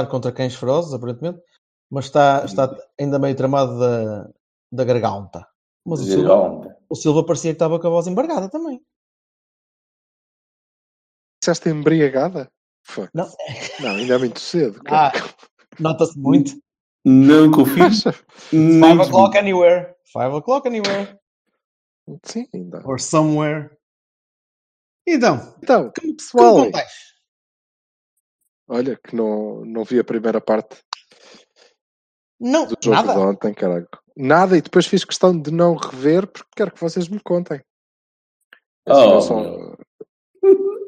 lutar contra cães ferozes, aparentemente, mas está, está ainda meio tramado da, da garganta. Mas o Silva, o Silva parecia que estava com a voz embargada também. Disseste embriagada? Não. Não, ainda é muito cedo. Ah, nota-se muito. Não confio. Five o'clock anywhere. Five o'clock anywhere. Sim, ainda. Or somewhere. Então, Então, como, pessoal? Olha que não, não vi a primeira parte Não, do jogo nada. de ontem, caralho. Nada, e depois fiz questão de não rever porque quero que vocês me contem. Oh.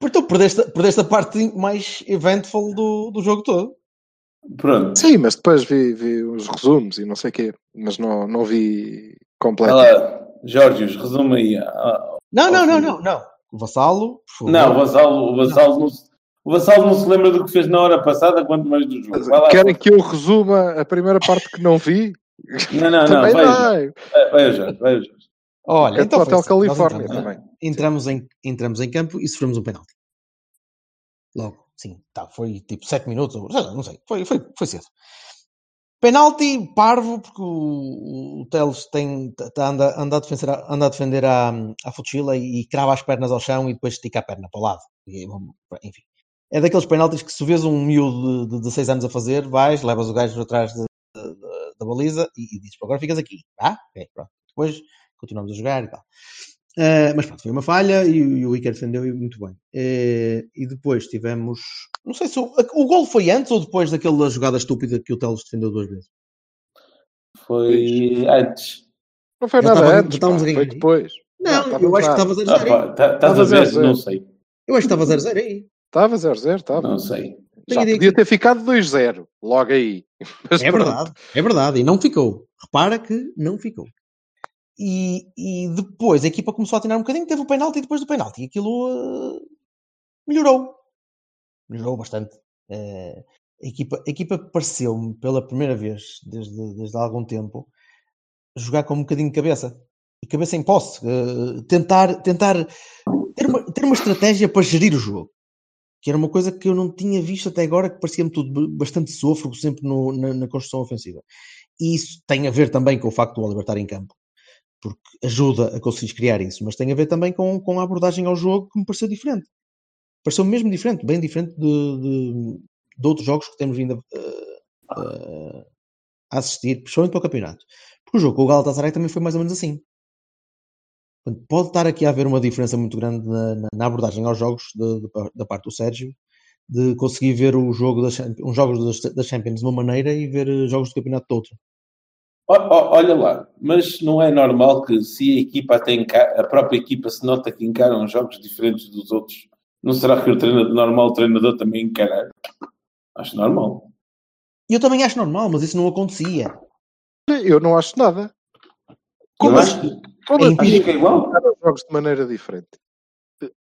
Porque tu perdeste, perdeste a parte mais eventful do, do jogo todo. Pronto. Sim, mas depois vi, vi os resumos e não sei o quê, mas não, não vi completo. Olha lá, Jorge, resume aí. Ah, Não, não, não, não, não. Vassalo, por favor. Não, o Vassalo, o Vassalo não, o Vassalo não se lembra do que fez na hora passada, quanto mais do jogo. Lá. Querem que eu resuma a primeira parte que não vi? Não, não, não. Vai, Jorge. Olha, Quero então Hotel Califórnia entramos, também. entramos, em, entramos em campo e sofremos um penalti. Logo, sim, tá, foi tipo 7 minutos, ou não sei, foi, foi, foi cedo. Penalti parvo, porque o, o Teles tem, tá, anda, anda a defender, a- anda a, defender a, a fuchila e, crava as pernas ao chão e depois estica a perna para o lado. E, enfim. É daqueles penaltis que se vês um miúdo de, de 16 anos a fazer, vais, levas o gajo atrás de- de- de- da baliza e, e dizes, agora ficas aqui, tá? Ok, pronto. Depois continuamos a jogar e tal. Uh, mas pronto, foi uma falha e, o- e o Iker defendeu muito bem. Uh, e depois tivemos. Não sei se o, o gol foi antes ou depois daquela jogada estúpida que o Teles defendeu duas vezes. Foi antes. Não foi nada estava- antes, estávamos pá, a foi depois. Não, estava eu acho que estava 0-0 aí. pá, Estás a Estava ver? zero, Não zero. sei. Eu acho que estava 0-0 aí. Estava 0-0, estava. Não sei. Já podia que- ter ficado 2-0, logo aí. Mas É pronto. verdade, é verdade. E não ficou. Repara que não ficou. E, e depois a equipa começou a tirar um bocadinho, teve o penalti e depois do penalti. E aquilo uh, melhorou. Melhorou bastante. Uh, a equipa, a equipa pareceu-me pela primeira vez desde, desde há algum tempo jogar com um bocadinho de cabeça. E cabeça em posse. Uh, tentar tentar ter, uma, ter uma estratégia para gerir o jogo. Que era uma coisa que eu não tinha visto até agora, que parecia-me tudo bastante sofro, sempre no- na, na construção ofensiva. E isso tem a ver também com o facto do Oliver estar em campo, porque ajuda a conseguir criar isso, mas tem a ver também com, com a abordagem ao jogo que me pareceu diferente. Pareceu mesmo diferente, bem diferente de, de, de outros jogos que temos vindo a, a- a assistir, principalmente para o campeonato. Porque o jogo com o Galatasaray também foi mais ou menos assim. Portanto, pode estar aqui a haver uma diferença muito grande na, na- na abordagem aos jogos de- de da parte do Sérgio, de conseguir ver o jogo das, uns jogos das, das Champions de uma maneira e ver eh, jogos do campeonato de outra. Olha lá, mas não é normal que se a equipa até enca- a própria equipa se nota que encaram jogos diferentes dos outros, não será que o treinador normal o treinador também encarar? Acho normal. Eu também acho normal, mas isso não acontecia. Eu não acho nada. Como Eu acho acho que Como É acho que igual. encaram os jogos de maneira diferente?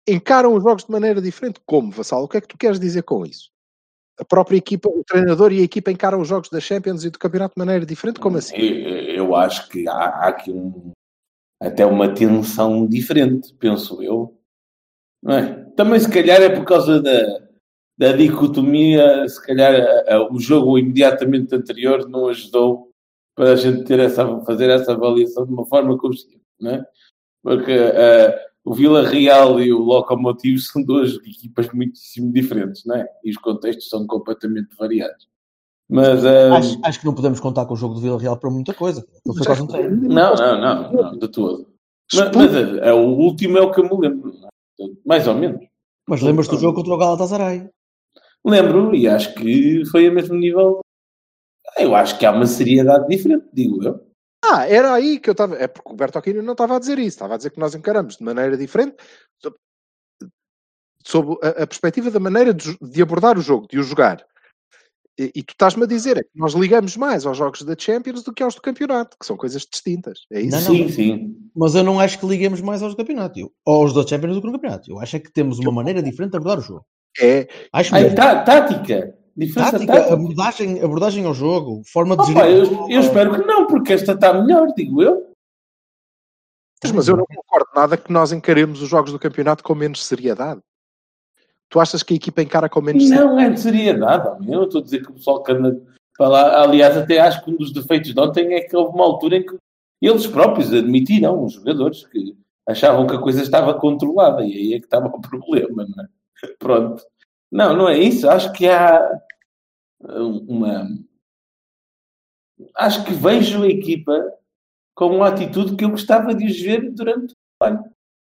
Encaram os jogos de maneira diferente? Como, Vassal? O que é que tu queres dizer com isso? A própria equipa, o treinador e a equipa encaram os jogos da Champions e do campeonato de maneira diferente? Como assim? Eu, eu acho que há, há aqui um, até uma tensão diferente, penso eu. Não é? Também se calhar é por causa da, da dicotomia, se calhar a- a- o jogo imediatamente anterior não ajudou para a gente ter essa, fazer essa avaliação de uma forma consciente, não é? Porque eh, o Vila Real e o Locomotivo são duas equipas muitíssimo diferentes, não é? E os contextos são completamente variados. Mas eh, Acho, acho que não podemos contar com o jogo de Vila Real para muita coisa. Um não, não, não, não, de todo. Mas, mas é, é, o último é o que eu me lembro, é? mais ou menos. Mas lembras-te do jogo contra o Galatasaray? Lembro, e acho que foi a mesmo nível. Eu acho que há uma seriedade diferente, digo eu. Ah, era aí que eu estava. É porque o Bertolini não estava a dizer isso. Estava a dizer que nós encaramos de maneira diferente sob, sob a, a perspectiva da maneira de, de abordar o jogo, de o jogar. E, e tu estás-me a dizer é que nós ligamos mais aos jogos da Champions do que aos do campeonato, que são coisas distintas. É isso? Não, Sim, sim. Mas eu não acho que liguemos mais aos do campeonato. Eu, aos da Champions do que no campeonato. Eu acho é que temos uma maneira diferente de abordar o jogo. É, Acho mesmo. tá- tática. Diferença Tática, tática. abordagem, abordagem ao jogo, forma de gerir. eu, eu espero que não, porque esta está melhor, digo eu. mas eu não concordo nada que nós encaremos os jogos do campeonato com menos seriedade. Tu achas que a equipa encara com menos seriedade? Não é de seriedade, eu estou a dizer que o pessoal que anda para lá. Aliás, até acho que um dos defeitos de ontem é que houve uma altura em que eles próprios admitiram, os jogadores, que achavam que a coisa estava controlada e aí é que estava o problema, não é? Pronto. Não, não é isso. Acho que há uma. Acho que vejo a equipa com uma atitude que eu gostava de os ver durante o ano.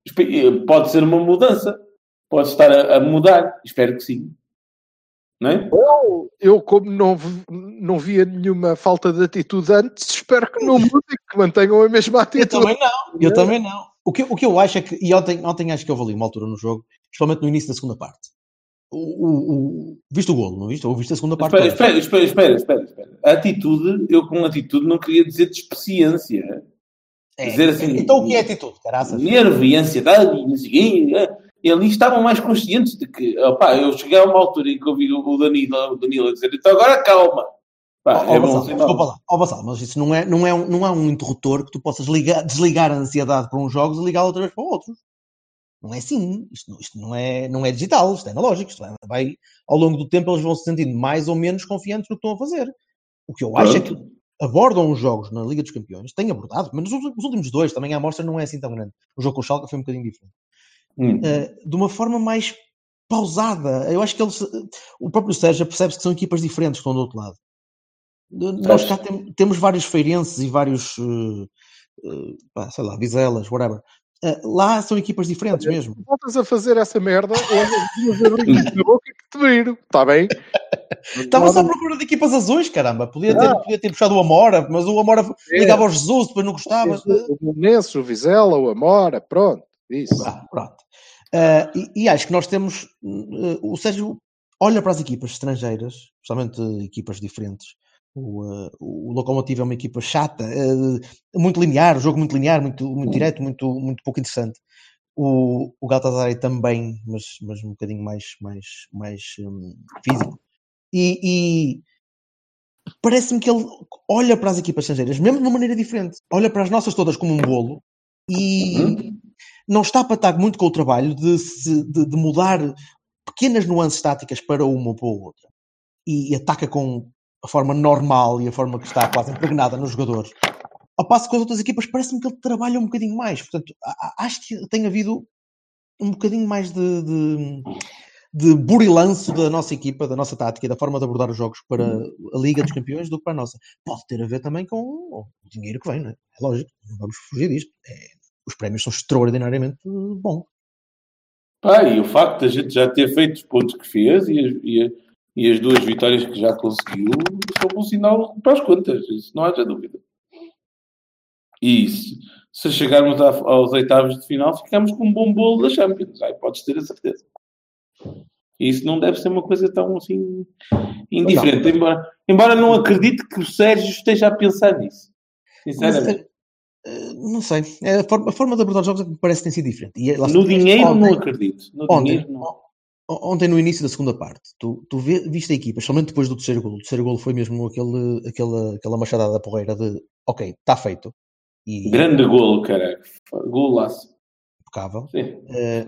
Espe- Pode ser uma mudança, pode estar a, a mudar, espero que sim. Não é? Eu, eu, como não, vi- não via nenhuma falta de atitude antes, espero que não mudem, que mantenham a mesma Eu atitude. também não. Eu também não. O que, o que eu acho é que, e ontem, ontem acho que houve ali uma altura no jogo, principalmente no início da segunda parte. O, o, viste o golo, não viste? Ou viste a segunda parte? Espera, espera, espera, espera, espera. A atitude, eu com atitude não queria dizer despeciência. É. dizer assim- Então o que é atitude, caraças? Nervo e ansiedade e não sei o quê. é. E ali estavam mais conscientes de que, opá, eu cheguei a uma altura em que ouvi o Danilo, o Danilo a dizer, então agora calma. Pá, é ó, bom Vassal, sinal. desculpa lá, Ó, Vassal, mas isso não é, não, é um, não há um interruptor que tu possas ligar, desligar a ansiedade para uns jogos e ligá-la outra vez para outros. Não é assim. Isto, não- isto não, é, não é digital, isto é analógico. Isto vai, vai- ao longo do tempo, eles vão se sentindo mais ou menos confiantes no que estão a fazer. O que eu acho é que Pronto. abordam os jogos na Liga dos Campeões, têm abordado, mas nos últimos- os últimos dois também a amostra não é assim tão grande. O jogo com o Schalke foi um bocadinho diferente. Hum. Eh, de uma forma mais pausada. Eu acho que eles, o próprio Sérgio percebe-se que são equipas diferentes que estão do outro lado. Nós cá tem- temos vários feirenses e vários, eh, eh, pá, sei lá, vizelas, whatever. Eh, lá são equipas diferentes mesmo. Voltas a fazer essa merda, ou na boca que te está bem? Estava só à procura de equipas azuis, caramba. Podia ter, Ah. podia ter puxado o Amora, mas o Amora É. ligava ao Jesus, depois não gostava. O Belenenses, o Vizela, o Amora, pronto. Isso. Ah, pronto. Ah, e, e acho que nós temos. eh, o Sérgio olha para as equipas estrangeiras, especialmente equipas diferentes. O, eh, o Locomotivo é uma equipa chata, eh, muito linear, jogo muito linear, muito, muito direto, muito, muito pouco interessante. O, o Galatasaray também, mas, mas um bocadinho mais, mais, mais hum, físico. E, e parece-me que ele olha para as equipas estrangeiras, mesmo de uma maneira diferente. Olha para as nossas todas como um bolo e Uhum. não está para estar muito com o trabalho de, de- de mudar pequenas nuances táticas para uma ou para a outra. E, ataca com a forma normal e a forma que está quase impregnada nos jogadores. Ao passo que as outras equipas parece-me que ele trabalha um bocadinho mais. Portanto, acho que tem havido um bocadinho mais de, de, de burilanço da nossa equipa, da nossa tática e da forma de abordar os jogos para a Liga dos Campeões do que para a nossa. Pode ter a ver também com o dinheiro que vem, não é? É lógico, não vamos fugir disto. É, os prémios são extraordinariamente bons. Pá, e o facto de a gente já ter feito os pontos que fez e e e as duas vitórias que já conseguiu são um sinal para as contas, isso não haja dúvida. E se, se chegarmos aos oitavos de final, ficamos com um bom bolo da Champions, aí podes ter a certeza. E isso não deve ser uma coisa tão assim indiferente, embora, embora não acredite que o Sérgio esteja a pensar nisso. Sinceramente. eh, não sei. É a, forma, a forma de abordar os jogos é que me parece que tem sido diferente. Está, no dinheiro ontem- não acredito. No Ontem, dinheiro não. Ontem, no início da segunda parte, tu, tu viste a equipa, somente depois do terceiro golo. O terceiro golo foi mesmo aquele, aquela, aquela machadada porreira de ok, está feito. E Grande golo, caralho. Golaço. impecável. Sim. Eh,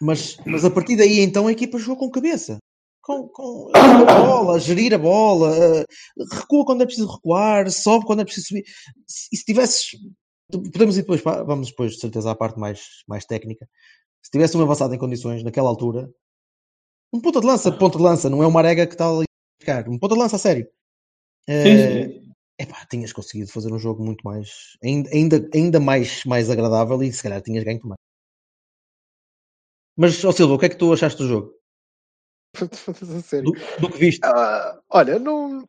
mas, mas a partir daí, então, a equipa jogou com cabeça. Com, com a bola, gerir a bola, eh, recua quando é preciso recuar, sobe quando é preciso subir. Se- E se tivesses. Podemos ir depois, vamos depois, de certeza, à parte mais, mais técnica. Se tivesse um avançado em condições naquela altura, um ponta de lança, ponta de lança, não é uma arega que está ali a ficar, um ponta de lança a sério. Sim, Eh, epá, tinhas conseguido fazer um jogo muito mais, ainda, ainda, ainda mais, mais agradável e se calhar tinhas ganho também. Mas, ó Silva, o que é que tu achaste do jogo? A sério. Do, do que viste? Ah, olha, não,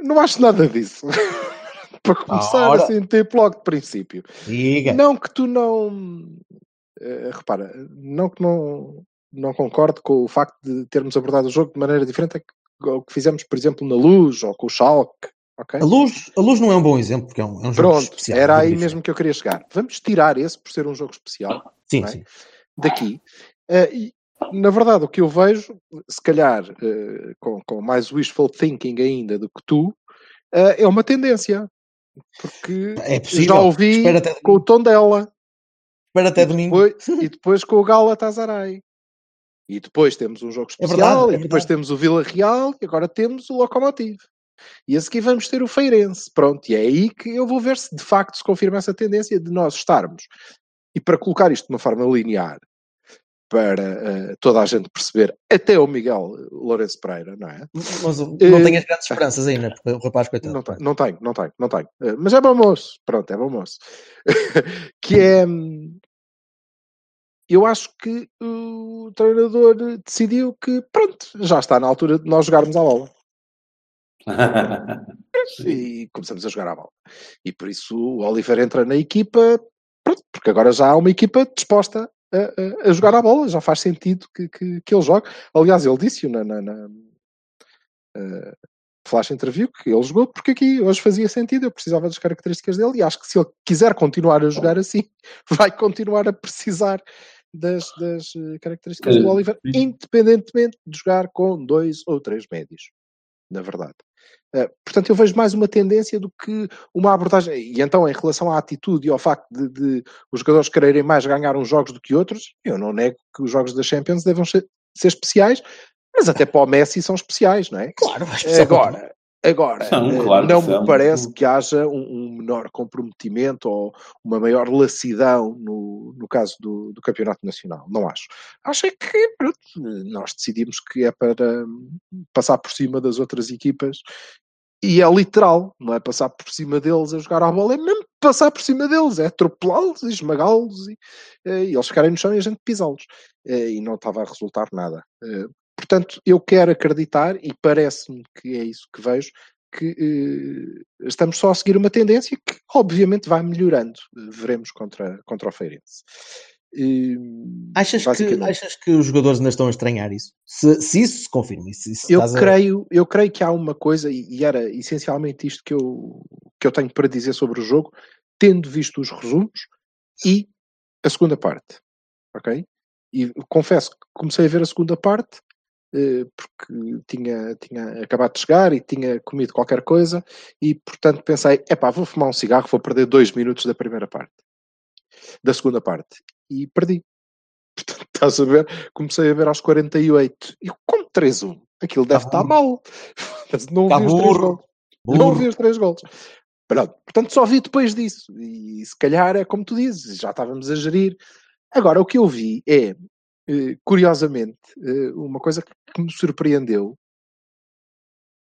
não acho nada disso. Para começar, Ora. assim, ter logo de princípio. Diga. Não que tu não. eh, repara, não que não, não concordo com o facto de termos abordado o jogo de maneira diferente, é que fizemos, por exemplo, na Luz ou com o Schalke. ok? A luz, a luz não é um bom exemplo, porque é um, é um jogo Pronto, especial. era jogo aí diferente. mesmo que eu queria chegar. Vamos tirar esse por ser um jogo especial Sim, é? sim. daqui. Eh, e, na verdade, o que eu vejo, se calhar eh, com, com mais wishful thinking ainda do que tu, eh, é uma tendência. Porque É possível. já ouvi até, com o tom dela. espera até E domingo. depois, e depois com o Galatasaray. E depois temos um jogo É especial, verdade, é e depois verdade. temos o Vila Real, e agora temos o Locomotive. E a seguir vamos ter o Feirense. Pronto, e é aí que eu vou ver se de facto se confirma essa tendência de nós estarmos. E para colocar isto de uma forma linear, para eh, toda a gente perceber, até o Miguel Lourenço Pereira, não é? Mas não Eh, tenho as grandes esperanças ainda, porque o rapaz, coitado. Não, não tenho, não tenho, não tenho. Eh, Mas é bom moço. Pronto, é bom moço. que é. Eu acho que o treinador decidiu que, pronto, já está na altura de nós jogarmos à bola. E começamos a jogar à bola. E por isso o Oliver entra na equipa, pronto, porque agora já há uma equipa disposta a, a- a jogar à bola. Já faz sentido que, que, que ele jogue. Aliás, ele disse-o na, na, na, eh, flash interview que ele jogou porque aqui hoje fazia sentido, eu precisava das características dele e acho que se ele quiser continuar a jogar assim, vai continuar a precisar das, das eh, características do Eh, Oliver, sim. independentemente de jogar com dois ou três médios, na verdade. Eh, portanto, eu vejo mais uma tendência do que uma abordagem. E então, em relação à atitude e ao facto de, de os jogadores quererem mais ganhar uns jogos do que outros, eu não nego que os jogos da Champions devam ser, ser especiais, mas até para o Messi são especiais, não é? Claro, especial Agora, agora São, eh, claro não são. me parece que haja um, um menor comprometimento ou uma maior lassidão no, no caso do, do Campeonato Nacional. Não acho. Acho é que pronto, nós decidimos que é para passar por cima das outras equipas e é literal, não é passar por cima deles a jogar à bola, é mesmo passar por cima deles, é atropelá-los, e esmagá-los e, eh, e eles ficarem no chão e a gente pisá-los. Eh, E não estava a resultar nada. Portanto, eu quero acreditar, e parece-me que é isso que vejo, que eh, estamos só a seguir uma tendência que obviamente vai melhorando. Veremos contra, contra o Feirense. Eh, Achas que, achas que os jogadores ainda estão a estranhar isso? Se, se isso se confirma, se, se Eu estás a- creio, eu creio que há uma coisa, e era essencialmente isto que eu, que eu tenho para dizer sobre o jogo, tendo visto os resumos e a segunda parte. Ok? E confesso que comecei a ver a segunda parte porque tinha, tinha acabado de chegar e tinha comido qualquer coisa e portanto pensei, epá, vou fumar um cigarro, vou perder dois minutos da primeira parte, da segunda parte. E perdi. Portanto, estás a ver? Comecei a ver aos 48 e como 3-1. Aquilo deve Tá estar mal. Não Tá vi os três burro. gols. Não vi os três gols. Pronto. Portanto, só vi depois disso. E se calhar é como tu dizes, já estávamos a gerir. Agora, o que eu vi é, eh, curiosamente, eh, uma coisa que me surpreendeu,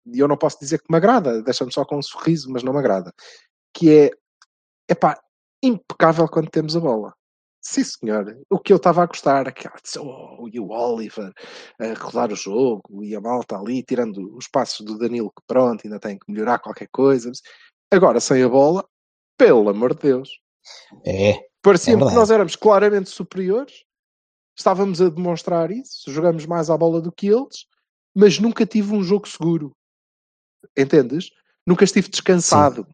e eu não posso dizer que me agrada, deixa-me só com um sorriso, mas não me agrada, que é, epá, impecável quando temos a bola. Sim, senhor. O que eu estava a gostar, aquela, oh, e o Oliver a rodar o jogo, e a malta ali, tirando os passos do Danilo, que pronto, ainda tem que melhorar qualquer coisa. Agora, sem a bola, pelo amor de Deus. É, Parecia-me que verdade. nós éramos claramente superiores, estávamos a demonstrar isso, jogamos mais à bola do que eles, mas nunca tive um jogo seguro. Entendes? Nunca estive descansado.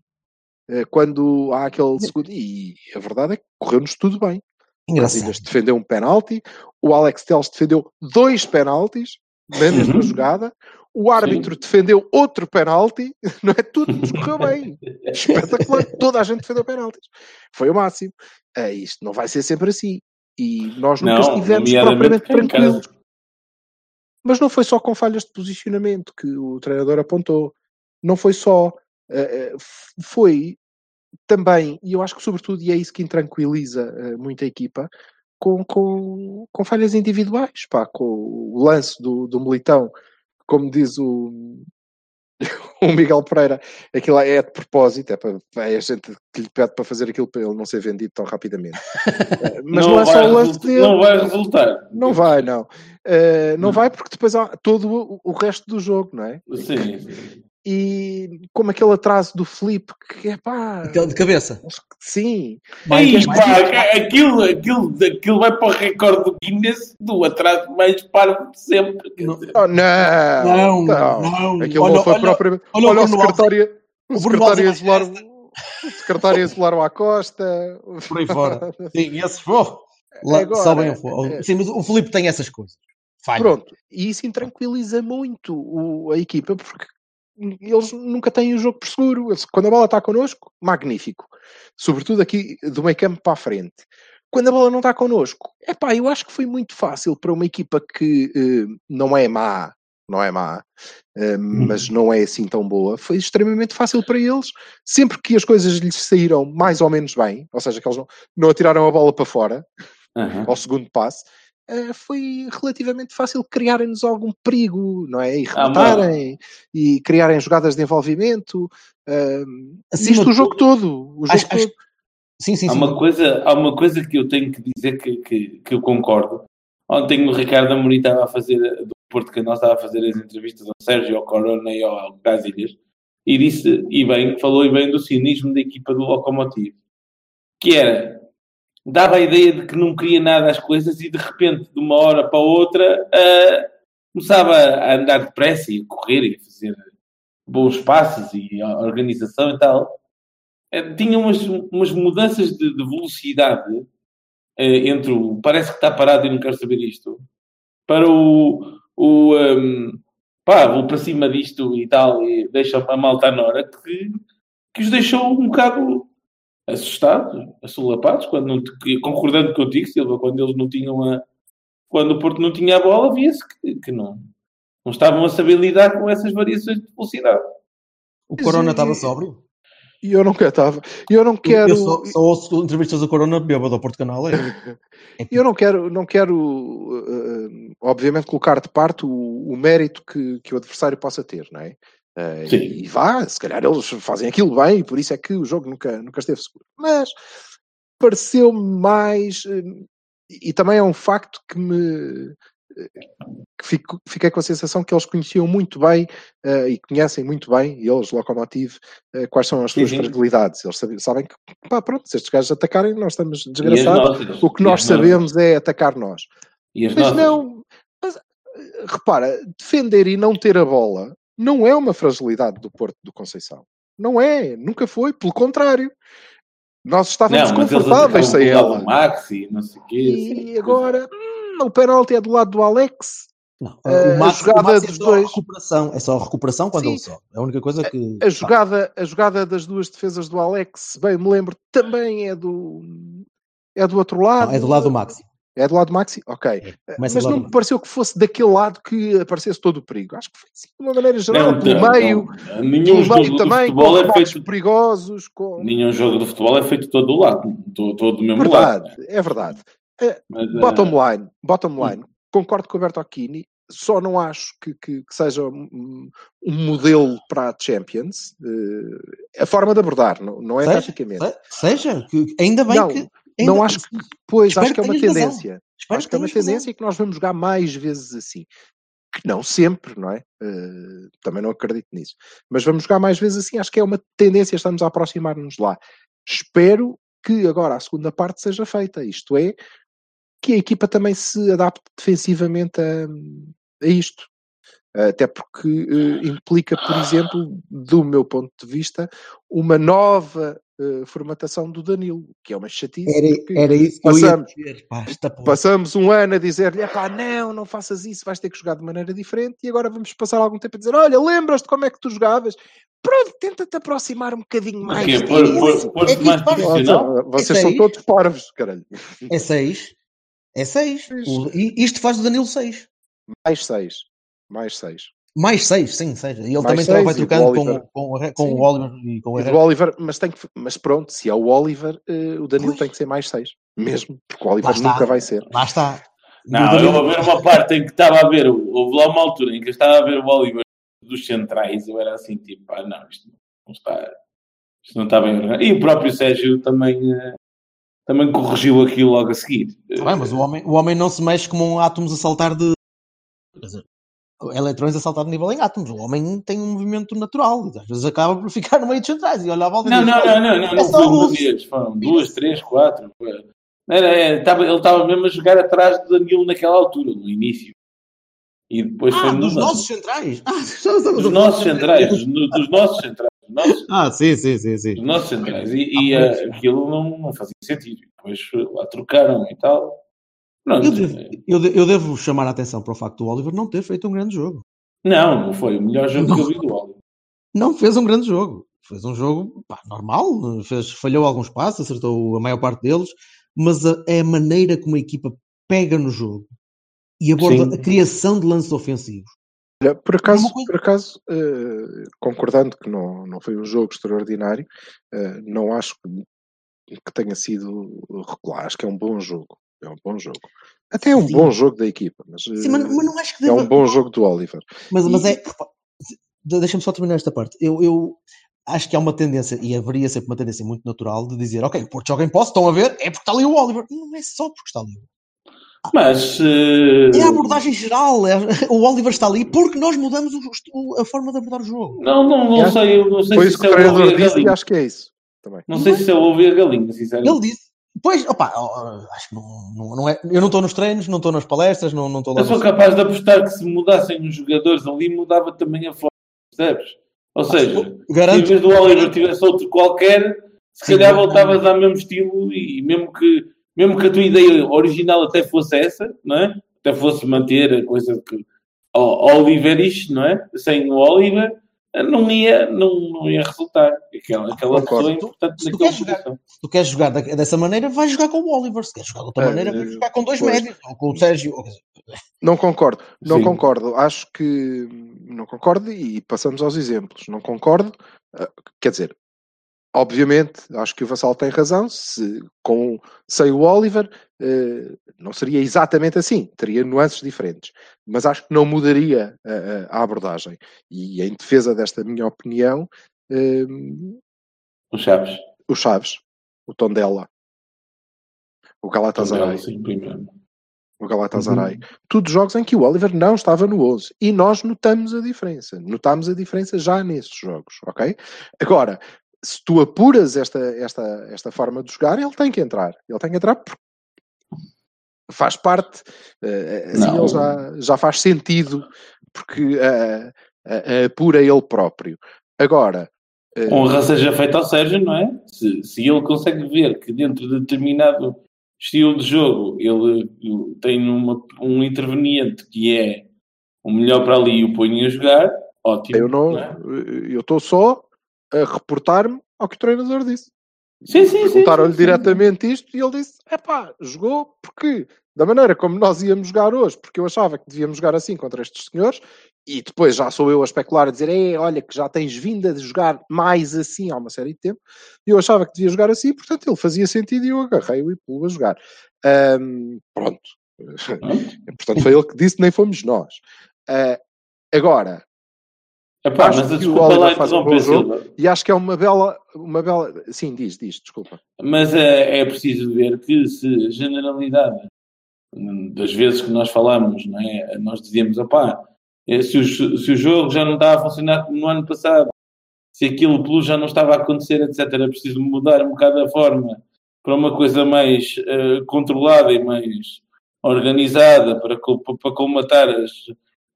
Eh, Quando há aquele segundo. E a verdade é que correu-nos tudo bem. O engraçado. Defendeu um penalti, o Alex Telles defendeu dois penaltis na mesma Uhum. jogada, o árbitro defendeu outro penalti, não é? Tudo nos correu bem. Espetacular. Toda a gente defendeu penaltis. Foi o máximo. Eh, isto não vai ser sempre assim. E nós nunca Não, estivemos propriamente tranquilos. Mas não foi só com falhas de posicionamento que o treinador apontou. Não foi só. eh, eh, foi também, e eu acho que sobretudo, e é isso que intranquiliza eh, muito a equipa, com, com, com falhas individuais, pá, com o lance do, do Militão, como diz o, o Miguel Pereira, aquilo é de propósito, é, para, é a gente que lhe pede para fazer aquilo para ele não ser vendido tão rapidamente. Mas não, é só o lance dele. Não vai resultar. Não vai, não. Eh, não Não. vai porque depois há todo o, o resto do jogo, não é? Sim, sim. E como aquele atraso do Felipe, que é pá. Aquele de cabeça. Sim. Ei, Mais- pá, aquilo, aquilo, aquilo vai para o recorde do Guinness do atraso mais parvo de sempre. Não. Oh, não, Não, não. não. Aquilo Olha- não foi olha- propriamente. olha Olha, o secretário. O secretário é isolar o secretário isolar o Acosta. Por aí fora. Sim, esses pô, lá, Agora, fo- é- Sim, mas o Filipe tem essas coisas. Falha. Pronto, e isso intranquiliza muito o- a equipa porque eles nunca têm o jogo por seguro. Eles- quando a bola está connosco, magnífico. Sobretudo aqui do meio campo para a frente. Quando a bola não está connosco, epá, eu acho que foi muito fácil para uma equipa que eh, não é má, não é má, eh, mas não é assim tão boa. Foi extremamente fácil para eles. Sempre que as coisas lhes saíram mais ou menos bem, ou seja, que eles não, não atiraram a bola para fora, aham. ao segundo passe, eh, foi relativamente fácil criarem-nos algum perigo, não é? E Ah, rematarem, e criarem jogadas de envolvimento. eh, Acima isto de o jogo todo. O jogo Acho- todo. acho- Sim, sim, Há sim. uma, coisa, há uma coisa que eu tenho que dizer que, que, que eu concordo. Ontem o Ricardo Amorim estava a fazer, do Porto Canal, estava a fazer as entrevistas ao Sérgio, ao Corona e ao Casilhas, e disse, e bem, falou e bem do cinismo da equipa do Locomotivo, que era, dava a ideia de que não queria nada às coisas e de repente, de uma hora para outra, ah, começava a andar depressa e a correr e a fazer bons passos e organização e tal. Eh, tinha umas, umas mudanças de, de velocidade eh, entre o parece que está parado e não quero saber isto para o, o ehm, pá, vou para cima disto e tal e deixa a malta na hora que, que os deixou um bocado assustados, assolapados, quando não, que- concordando contigo, Silva, quando eles não tinham a quando o Porto não tinha a bola, via-se que, que não, não estavam a saber lidar com essas variações de velocidade. O Corona estava sóbrio. E eu nunca estava. Eu não quero. Eu só, só ouço entrevistas do Corona bêbado ao Porto Canal. É. Eu não quero, não quero eh, obviamente, colocar de parte o, o mérito que, que o adversário possa ter, não é? Sim. e vá, se calhar eles fazem aquilo bem e por isso é que o jogo nunca, nunca esteve seguro. Mas pareceu-me mais. eh, e também é um facto que me. eh, que fico- fiquei com a sensação que eles conheciam muito bem eh, e conhecem muito bem, e eles, Locomotive, eh, quais são as suas sim. fragilidades. Eles sabem, sabem que, pá, pronto, se estes gajos atacarem, nós estamos desgraçados. O que nós sabemos é atacar nós. As Mas nossas. não. Mas, repara, defender e não ter a bola não é uma fragilidade do Porto do Conceição. Não é, nunca foi, pelo contrário. Nós estávamos Não, confortáveis sem ela. lado do Max e não sei o quê. E sim. agora, hum, o penalti é do lado do Alex. Não, o Max, a jogada o Max é dos só dois. recuperação. É só recuperação quando Sim. ele sobe. É a única coisa que. A jogada, a jogada das duas defesas do Alex, bem me lembro, também é do. É do outro lado. Não, é do lado do Maxi. É do lado do Maxi? Ok. É, começa Mas não me pareceu que fosse daquele lado que aparecesse todo o perigo. Acho que foi assim, de uma maneira geral, Não, pelo não, meio, não. Nenhum pelo jogo meio de também, com é feito. perigosos, com... Nenhum jogo de futebol é feito todo do lado. Todo, todo do mesmo lado. Verdade, é verdade. Mas, eh, Bottom line, bottom line, concordo com o Bertocchini, só não acho que, que- que seja um, um modelo para a Champions. eh, a forma de abordar, não, não é Seja, taticamente. Seja, que ainda bem Não, que. Ainda, Não acho que, pois, Espero acho que é que uma tendência. Acho que é uma tendência e que nós vamos jogar mais vezes assim. Que não sempre, não é? Eh, também não acredito nisso. Mas vamos jogar mais vezes assim. Acho que é uma tendência, estamos a aproximar-nos lá. Espero que agora a segunda parte seja feita. Isto é, que a equipa também se adapte defensivamente a, a isto. Até porque eh, implica, por exemplo, do meu ponto de vista, uma nova eh, formatação do Danilo, que é uma chatice. porque- Era, era isso que eu ia passamos. dizer. Porra. Passamos um ano a dizer-lhe: não, não faças isso, vais ter que jogar de maneira diferente. E agora vamos passar algum tempo a dizer: olha, lembras-te como é que tu jogavas? Pronto, tenta-te aproximar um bocadinho mais. disso." Pôr- pôr- Pôr-te É que mais profissional? Vocês Isso são todos parvos, caralho. É 6. É 6. Isto faz do Danilo 6. Mais seis. Mais seis. Mais 6, sim, seja. E ele Mais também seis, vai trocando com, com, o- com Sim. o Oliver e com o E. Oliver, mas, tem que, mas pronto, se é o Oliver, eh, o Danilo Pois. tem que ser mais seis. Mesmo, porque o Oliver Lá está. nunca vai ser. Lá está. Não, Danilo- eu ver uma parte em que estava a ver, houve lá uma altura em que eu estava a ver o Oliver dos centrais, eu era assim, tipo, ah não, isto não está, isto não está bem organizado. E o próprio Sérgio também, eh, também corrigiu aquilo logo a seguir. Tá bem, mas o homem, o homem não se mexe como um átomos a saltar de. Quer dizer, eletrões a saltar de nível em átomos. O homem tem um movimento natural. Às vezes acaba por ficar no meio de centrais e olha a volta Não, não, "Olha, não, não, não, é foi uma luz." vez, foram duas, três, quatro. foi. Era, é, tava, ele estava mesmo a jogar atrás do Danilo naquela altura, no início. E depois foi Ah, dos mudando. nossos centrais. Ah, Dos a nossos centrais, dos, dos nossos centrais. Dos nossos, Ah, sim, sim, sim, sim. dos nossos centrais. E, e, eh, aquilo não, não fazia sentido. Depois lá trocaram e tal. Não, Eu devo, eu, de- eu devo chamar a atenção para o facto do Oliver não ter feito um grande jogo. não, não foi o melhor jogo que eu vi do Oliver. Não fez um grande jogo. Fez um jogo pá, normal, fez, falhou alguns passos, acertou a maior parte deles, mas a, é a maneira como a equipa pega no jogo e aborda Sim. a criação de lances ofensivos. Por acaso, por acaso eh, concordando que não, não foi um jogo extraordinário, eh, não acho que, que tenha sido regular. Acho que é um bom jogo. É um bom jogo. Até é um Sim. bom jogo da equipa, mas, Sim, mas, eh, mas não acho que é um bom jogo do Oliver. Mas, mas E- é. repa- de- Deixa-me só terminar esta parte. Eu, eu acho que há uma tendência, e haveria sempre uma tendência muito natural, de dizer: Ok, o Porto joga em posse, estão a ver, é porque está ali o Oliver. Não é só porque está ali. Mas. eh, É a abordagem geral. é- o Oliver está ali porque nós mudamos o- o- a forma de abordar o jogo. Não, não, não É. sei, eu não sei Foi se isso que o é o treinador disse e acho que é isso também. Não sei se é o ovo e a galinha, sinceramente. Ele disse. Pois, opa, acho que não, não, não é. Eu não estou nos treinos, não estou nas palestras, não, não estou lá. Eu sou capaz de apostar que se mudassem os jogadores ali, mudava também a forma, percebes? Ou seja, se em vez do Oliver tivesse outro qualquer, se Sim, calhar não. voltavas ao mesmo estilo e mesmo que, mesmo que a tua ideia original até fosse essa, não é? Até fosse manter a coisa que o Oliverish, não é? Sem o Oliver, não ia, não, não ia resultar. Aquela, aquela pessoa é importante Se tu queres jogar-. Se tu queres jogar dessa maneira, vais jogar com o Oliver. Se queres jogar de outra É, maneira, vais jogar com dois pois. médios. Ou com o Sérgio. Não concordo, não Sim. concordo. Acho que não concordo e passamos aos exemplos. Não concordo, ah, quer dizer, obviamente, acho que o Vassal tem razão. Se com sem o Oliver eh, não seria exatamente assim, teria nuances diferentes, mas acho que não mudaria a, a- abordagem. E em defesa desta minha opinião, eh, Os Chaves. o Chaves, o Tondela, o Galatasaray. O Galatasaray. Tudo jogos em que o Oliver não estava no 11. E nós notamos a diferença. Notamos a diferença já nesses jogos, ok? Agora, se tu apuras esta, esta, esta forma de jogar, ele tem que entrar. Ele tem que entrar porque faz parte, eh, assim Não. ele já, já faz sentido, porque eh, eh, apura ele próprio. Agora, eh, honra seja feita ao Sérgio, não é? Se, se ele consegue ver que dentro de determinado estilo de jogo ele tem uma- um interveniente que é o melhor para ali e o põe a jogar, ótimo. eu não, é? eu estou só a reportar-me ao que o treinador disse. Sim, sim, sim. Perguntaram-lhe diretamente isto e ele disse: é pá, jogou porque, da maneira como nós íamos jogar hoje, porque eu achava que devíamos jogar assim contra estes senhores, e depois já sou eu a especular, a dizer: "Ei, olha, que já tens vindo a jogar mais assim há uma série de tempo, e eu achava que devia jogar assim, portanto ele fazia sentido e eu agarrei-o e pulo a jogar. Ahm, pronto. portanto, foi ele que disse, nem fomos nós. Ah, agora, Epá, Acho mas que o desculpa Oliver lá faz um bom jogo. E acho que é uma bela, uma bela. Sim, diz, diz, desculpa. Mas é, é preciso ver que se a generalidade das vezes que nós falamos, não é? Nós dizíamos, opá, eh, se o, se o jogo já não estava a funcionar como no ano passado, se aquilo plus já não estava a acontecer, etc., era preciso mudar um bocado a forma para uma coisa mais eh, controlada e mais organizada para, para colmatar as,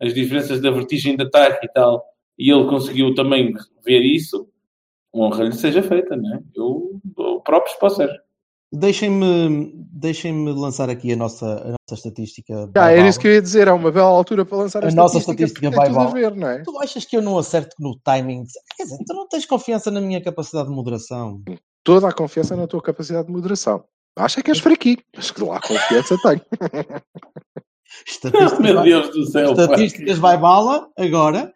as diferenças da vertigem de ataque e tal. E ele conseguiu também ver isso. Honra lhe seja feita, não é? Eu dou próprios para o Sérgio. Deixem-me deixem lançar aqui a nossa, a nossa estatística. Ah, era isso que eu ia dizer, é uma bela altura para lançar a, A nossa estatística, estatística porque tem tudo a vai ver, não é? Tu achas que eu não acerto no timing? Quer dizer, tu não tens confiança na minha capacidade de moderação. Toda a confiança na tua capacidade de moderação. Acha que és fraquinho, mas que lá a confiança tenho. Estatísticas, Meu vai- Deus do céu. estatísticas vai bala agora.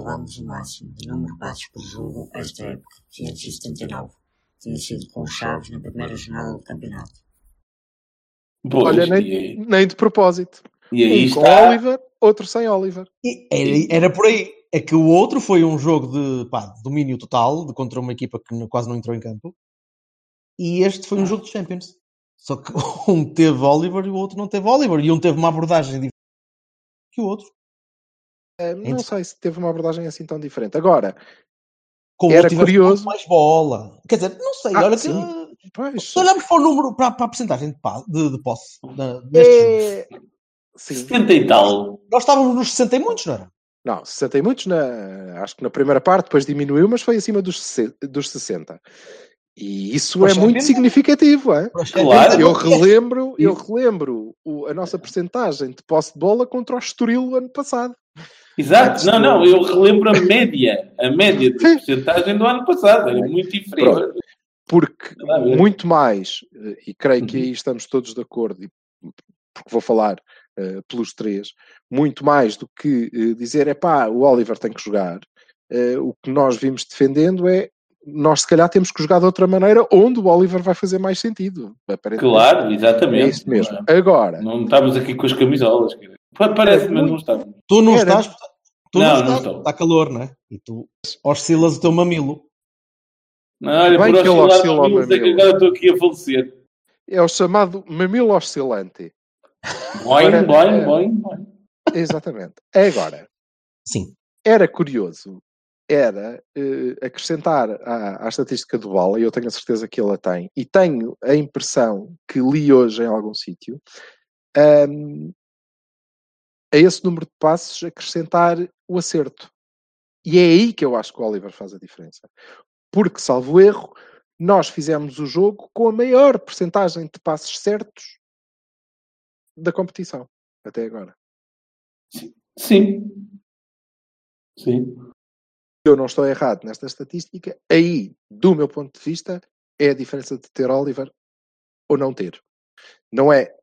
Igualamos o máximo de número de passos por jogo esta época, 579. Tinha sido com os Chaves na primeira jornada do campeonato. Pois, Olha, e, nem, nem de propósito. e aí um com está. Oliver, outro sem Oliver. E Era, era por aí. É que o outro foi um jogo de, pá, domínio total de contra uma equipa que quase não entrou em campo. E este foi um jogo de Champions. Só que um teve Oliver e o outro não teve Oliver. E um teve uma abordagem diferente que o outro. Eh, não sei se teve uma abordagem assim tão diferente. Agora, Com o Era curioso. mais bola. Quer dizer, não sei. Ah, olha sim. que. pois, Se olharmos para o número, para, para a porcentagem de, de, de posse jogos, é... Sim. 70 e tal. nós estávamos nos 60 e muitos, não era? Não, 60 e muitos, na, acho que na primeira parte, depois diminuiu, mas foi acima dos, 60 dos 60. E isso Pois é é, muito significativo, é? Claro. Eu relembro, eu relembro o- a nossa percentagem de posse de bola contra o Estoril o ano passado. Exato. Não, não. Eu relembro a média. A média de porcentagem do ano passado. Era muito inferior. Porque a ver. muito mais, eh, e creio que Uhum. aí estamos todos de acordo, porque vou falar eh, pelos três, muito mais do que eh, dizer, é pá, o Oliver tem que jogar, eh, o que nós vimos defendendo é nós se calhar temos que jogar de outra maneira onde o Oliver vai fazer mais sentido. Claro, É exatamente. isso mesmo. Agora, Não estamos aqui com as camisolas. Parece, mas não estamos. Tu não Era. estás. Tu Não, não, estou. Está calor, não é? E tu oscilas o teu mamilo. Não, olha, Bem por que ele oscila é que mamilo. agora estou aqui a falecer. é o chamado mamilo oscilante. Boing, boing, eh, boing, boing. Exatamente. Agora, Sim. era curioso era eh, acrescentar à, à estatística do Bala, e eu tenho a certeza que ele a tem, e tenho a impressão que li hoje em algum sítio, ahm, a esse número de passos acrescentar o acerto. E é aí que eu acho que o Oliver faz a diferença. Porque, salvo erro, nós fizemos o jogo com a maior percentagem de passos certos da competição, até agora. Sim. Sim. eu não estou errado nesta estatística, aí, do meu ponto de vista, é a diferença de ter Oliver ou não ter. Não é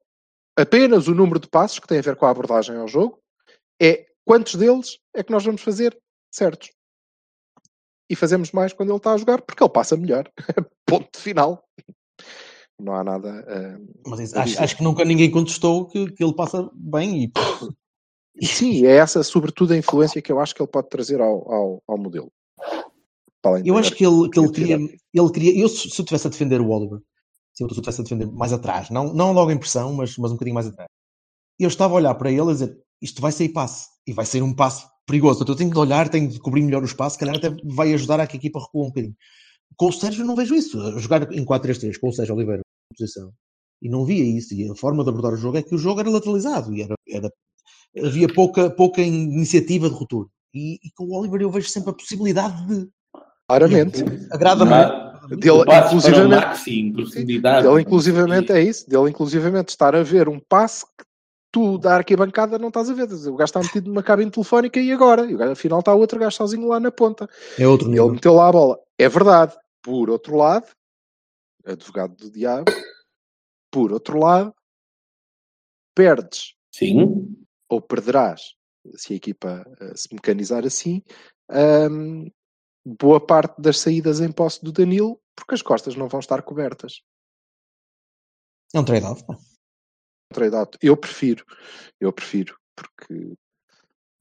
apenas o número de passos que tem a ver com a abordagem ao jogo, é quantos deles é que nós vamos fazer certos. E fazemos mais quando ele está a jogar, porque ele passa melhor. Ponto final. Não há nada. ah, Mas acho, acho que nunca ninguém contestou que, que ele passa bem e E sim, é essa, sobretudo, a influência que eu acho que ele pode trazer ao, ao, ao modelo. Eu acho que ele, que ele queria. Ele queria eu, se eu estivesse a defender o Oliver, se eu estivesse a defender mais atrás, não, não logo em pressão, mas, mas um bocadinho mais atrás, eu estava a olhar para ele a dizer: isto vai sair passe. E vai ser um passe perigoso. Portanto, eu tenho de olhar, tenho de cobrir melhor o espaço, se calhar até vai ajudar a que a equipa recua um bocadinho. Com o Sérgio, eu não vejo isso. A Jogar em 4-3-3 com o Sérgio Oliveira na posição. E não via isso. E a forma de abordar o jogo é que o jogo era lateralizado. E era, era- havia pouca, pouca iniciativa de ruptura. E, e com o Oliver eu vejo sempre a possibilidade de. Claramente. Agrada-me. Dele, inclusivamente, profundidade. Dele, inclusivamente, é isso. Dele, inclusivamente, estar a ver um passe que tu, da arquibancada, não estás a ver. O gajo está metido numa cabine telefónica e agora? E o gajo, afinal está outro gajo sozinho lá na ponta. É outro nível. ele meteu lá a bola. É verdade. Por outro lado, advogado do diabo, por outro lado, perdes Sim. ou perderás, se a equipa eh, se mecanizar assim, ahm, boa parte das saídas em posse do Danilo, porque as costas não vão estar cobertas. É um trade-off. Trade-out. Eu prefiro, eu prefiro, porque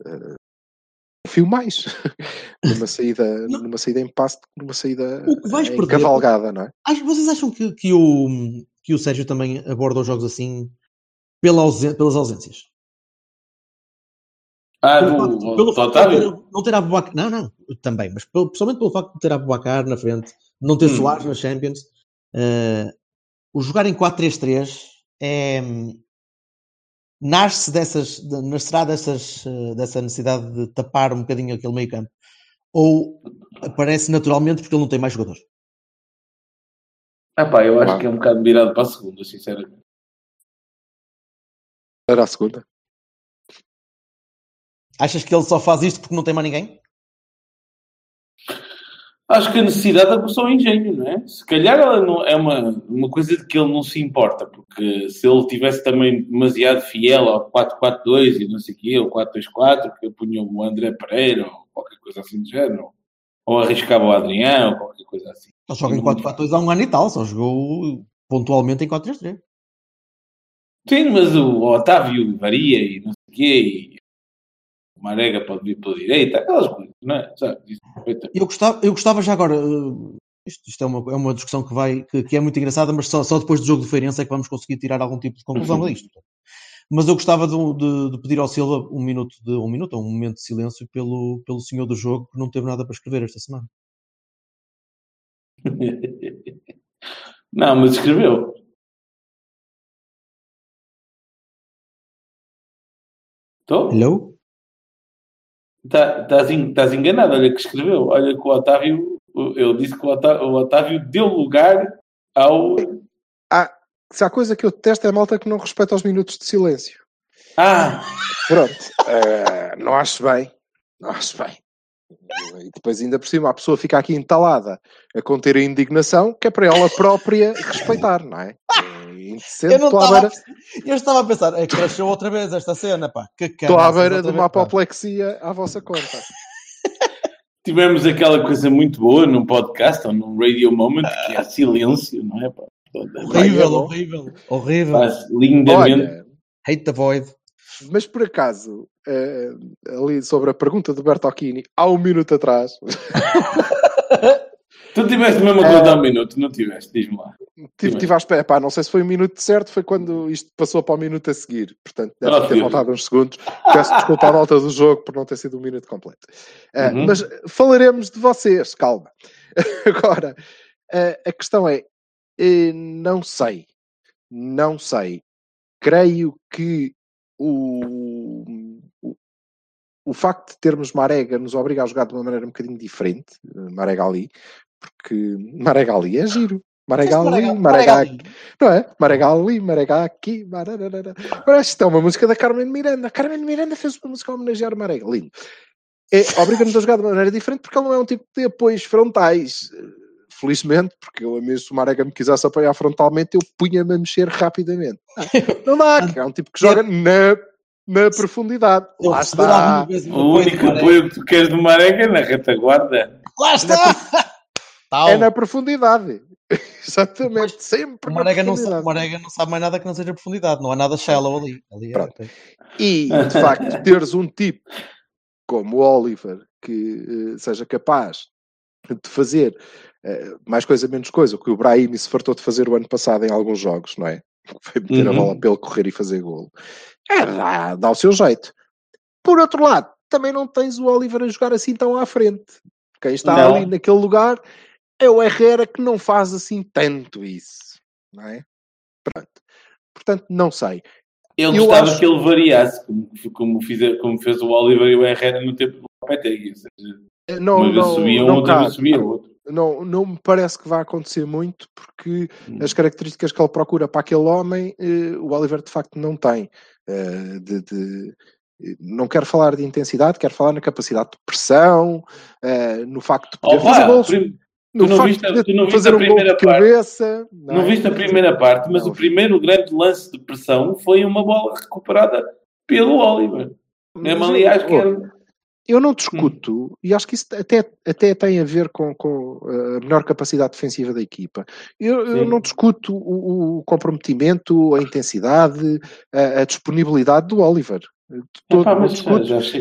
eh, confio mais numa saída, Não. numa saída em passe do que numa saída O que vais em perder- cavalgada, não é? Acho- vocês acham que, que, o, que o Sérgio também aborda os jogos assim pela ausen- pelas ausências? Ah, Pelo do, facto- pelo facto de não ter- não ter Abubacar, não, não, também, mas pelo, principalmente pelo facto de ter Abubacar na frente, não ter Hum. Soares na Champions, eh, o jogar em 4-3-3 é, nasce dessas, de, nascerá dessas, eh, dessa necessidade de tapar um bocadinho aquele meio campo, ou aparece naturalmente porque ele não tem mais jogadores? Ah pá, eu acho Claro. que é um bocado virado para a segunda, sinceramente. Era a segunda. Achas que ele só faz isto porque não tem mais ninguém? Acho que a necessidade aguçou o engenho, não é? Se calhar ela não, é uma, uma coisa de que ele não se importa, porque se ele tivesse também demasiado fiel ao 4-4-2 e não sei o quê, ou 4-2-4, que eu punha o André Pereira ou qualquer coisa assim do género, ou arriscava o Adriano ou qualquer coisa assim. Ele joga em 4-4-2 há um ano e tal, só jogou pontualmente em 4-3-3. Sim, mas o Otávio varia e não sei o quê, e Marega pode vir pela direita, aquelas coisas, não é? Sabe? Eu gostava, eu gostava já agora, eh, Isto, isto é, uma, é uma discussão que, vai, que, que é muito engraçada, mas só, só depois do jogo de Feirense é que vamos conseguir tirar algum tipo de conclusão Uhum. a isto. Mas eu gostava de, de- de pedir ao Silva um minuto, de, um minuto um momento de silêncio pelo, pelo senhor do jogo que não teve nada para escrever esta semana. Não, mas escreveu. Estou? Hello? Tá- Estás estás enganado, olha que escreveu. Olha que o Otávio, eu disse que o Otá- o Otávio deu lugar ao. Se há coisa que eu detesto é a malta que não respeita os minutos de silêncio. Ah! Pronto. Eh, não acho bem. Não acho bem. E depois, ainda por cima, a pessoa fica aqui entalada a conter a indignação, que é para ela própria respeitar, não é? Indecente, Eu, não estava, eu estava a pensar, é que cresceu outra vez esta cena, pá. Que estou à beira de vez, uma pá. apoplexia à vossa conta. Tivemos aquela coisa muito boa num podcast ou num radio moment que é silêncio, não é? pá? Horrível, É bom. horrível, horrível. Faz lindamente. Olha, Hate the void. mas por acaso, eh, ali sobre a pergunta do Bertocchini, há um minuto atrás, Tu tiveste mesmo a contar um minuto, não tiveste? Diz-me lá. tive, tive à espera, pá, não sei se foi o minuto certo, foi quando isto passou para o minuto a seguir, portanto deve Ah, ter faltado uns segundos. Peço desculpa à volta do jogo por não ter sido um minuto completo. Eh, Uhum. Mas falaremos de vocês, calma. Agora, eh, a questão é, eh, não sei, não sei. Creio que o, o, o facto de termos Marega nos obriga a jogar de uma maneira um bocadinho diferente, eh, Marega ali, porque Marega ali é giro. Marega ali, Marega aqui. Não é? Marega ali, Marega aqui. Mararara. Parece que isto é uma música da Carmen Miranda. A Carmen Miranda fez uma música a homenagear. Lindo. É, Obriga-nos a jogar de uma maneira diferente porque ele não é um tipo de apoios frontais. Felizmente, porque eu mesmo se o Marega me quisesse apoiar frontalmente, eu punha-me a mexer rapidamente. Não dá, que é um tipo que joga na, na profundidade. Eu Lá está. O único apoio que tu queres do Marega é na retaguarda. Lá está! Tal. É na profundidade. Exatamente, sempre O na Marega, não sabe, Marega não sabe mais nada que não seja profundidade. Não há nada shallow ali. ali é. E, de facto, teres um tipo como o Oliver que eh, seja capaz de fazer eh, mais coisa, menos coisa, o que o Brahim se fartou de fazer o ano passado em alguns jogos, não é? Foi meter a Uhum. bola pelo correr e fazer golo. É, dá, dá o seu jeito. Por outro lado, também não tens o Oliver a jogar assim tão à frente. Quem está Não. ali naquele lugar é o Herrera que não faz assim tanto isso, não é? Pronto. Portanto, não sei. Ele Eu gostava acho- que ele variasse, como, como, fizer- como fez o Oliver e o Herrera no tempo do Lopetegui. Ou seja, Não, uma não, subia não outra cabe. subia outro. não, não me parece que vai acontecer muito, porque Hum. as características que ele procura para aquele homem, eh, o Oliver de facto não tem. Eh, de, de- eh, não quero falar de intensidade, quero falar na capacidade de pressão, eh, no facto de poder fazer Opa, gols, prim- no não viste tu não viste a um primeira parte? cabeça. não é? viste a primeira parte, mas Não o primeiro grande lance de pressão foi uma bola recuperada pelo Oliver. Mesmo Mas ali, eu- acho que oh, era. Eu não discuto, e acho que isso até, até tem a ver com, com uh, a melhor capacidade defensiva da equipa. Eu, eu não discuto o, o comprometimento, a intensidade, a, a disponibilidade do Oliver. De todo, Epá, mas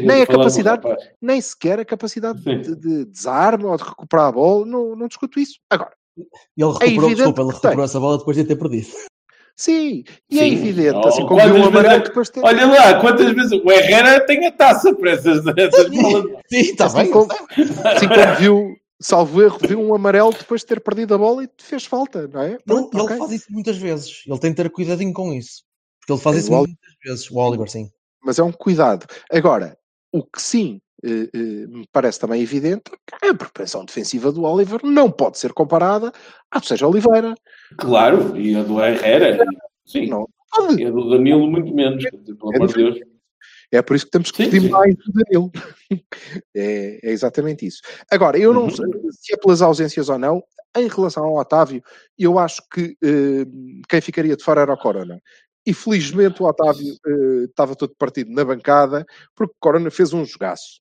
Nem a capacidade- rapaz. nem sequer a capacidade de, de desarme ou de recuperar a bola, não, não discuto isso. Agora, ele recuperou, evidente desculpa, ele que recuperou essa bola depois de ter perdido. sim, e é Sim. evidente, Oh, assim como viu vezes amarelo é- depois de ter. Olha lá, quantas vezes o Herrera tem a taça para essas, essas bolas. Sim, está Assim bem. como- Assim como viu, salvo erro, viu um amarelo depois de ter perdido a bola e fez falta, não é? Ele, Pronto, ele ok. faz isso muitas vezes. Ele tem de ter cuidadinho com isso. Porque ele faz É, isso o muitas vezes. O Oliver, sim. Mas é um cuidado. Agora, o que sim eh, eh, me parece também evidente é que a propensão defensiva do Oliver não pode ser comparada à do Sérgio Oliveira. Claro, e a do Herrera. Sim, Não pode. e a do Danilo muito menos. Pelo É amor de Deus. É por isso que temos que Sim, pedir sim. mais do Danilo. É, é exatamente isso. Agora, eu não Uhum. sei se é pelas ausências ou não. Em relação ao Otávio, eu acho que eh, quem ficaria de fora era o Corona. E felizmente o Otávio eh, estava todo partido na bancada, porque Corona fez um jogaço.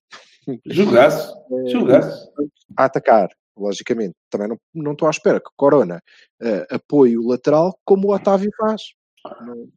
Jogaço, jogaço. a atacar, logicamente. Também não, não estou à espera que Corona eh, apoie o lateral como o Otávio faz. Não-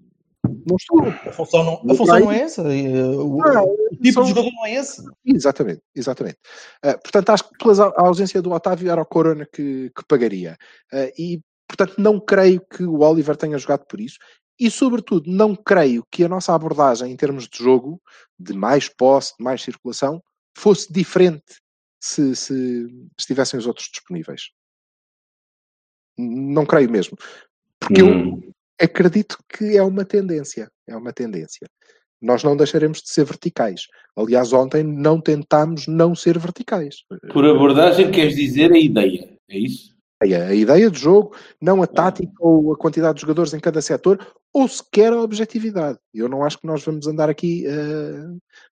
Não estou. A função não, a função não é essa. O, Ah, o tipo são- de jogador não é esse. Exatamente, exatamente. Ah, portanto, acho que pela a ausência do Otávio era o Corona que, que pagaria. Ah, e, portanto, não creio que o Oliver tenha jogado por isso. E, sobretudo, não creio que a nossa abordagem em termos de jogo, de mais posse, de mais circulação, fosse diferente se, se estivessem os outros disponíveis. Não creio mesmo. Porque eu Hum. acredito que é uma tendência. É uma tendência. Nós não deixaremos de ser verticais. Aliás, ontem não tentámos não ser verticais. Por abordagem, queres dizer a ideia, é isso? A a ideia de jogo, não a tática ou a quantidade de jogadores em cada setor, ou sequer a objetividade. Eu não acho que nós vamos andar aqui eh,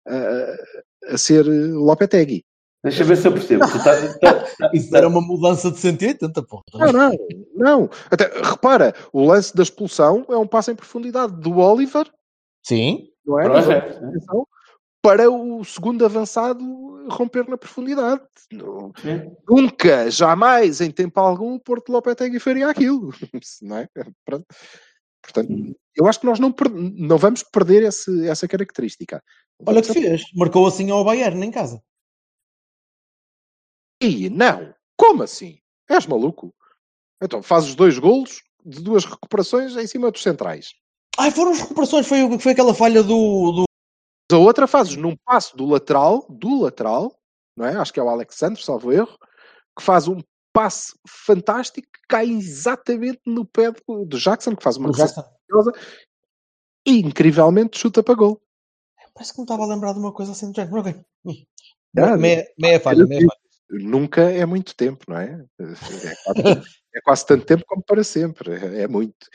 a, a ser Lopetegui. Deixa ver se eu percebo. Tu tá- tá- Isso era uma mudança de 180, porra. Não, não, não. Até, repara, o lance da expulsão é um passo em profundidade do Oliver, Sim. não é? Projeto, para o segundo avançado romper na profundidade. Sim. Nunca, jamais, em tempo algum, o Porto Lopetegui faria aquilo. Não é? Pronto. Portanto, eu acho que nós não, não vamos perder esse- essa característica. Olha que fez. Marcou assim ao Bayern em casa. Ih, não! Como assim? És maluco? Então, fazes dois golos de duas recuperações em cima dos centrais. Ai, foram as recuperações. Foi, foi aquela falha do. do... A outra fazes num passo do lateral, do lateral, não é? Acho que é o Alexandre, salvo erro, que faz um passe fantástico que cai exatamente no pé do, do Jackson, que faz uma maravilhosa e incrivelmente chuta para gol. Parece que me estava a lembrar de uma coisa assim do género. mas ok. Hum. Ah, meia, meia falha, meia falha. Nunca é muito tempo, não é? É quase, é quase tanto tempo como para sempre. É, é muito.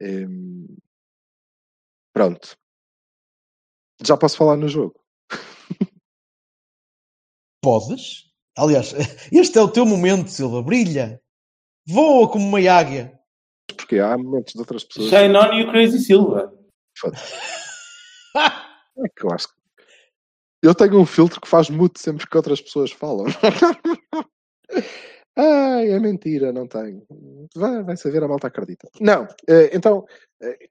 Hum, pronto. Já posso falar no jogo. Podes? Aliás, este é o teu momento, Silva. Brilha. Voa como uma águia. Porque há momentos de outras pessoas Shine on you, Crazy Silva. É que eu acho que. Eu tenho um filtro que faz mute sempre que outras pessoas falam. Ai, é mentira, não tenho. Vai, vai saber, a malta acredita. Não, eh, então, eh,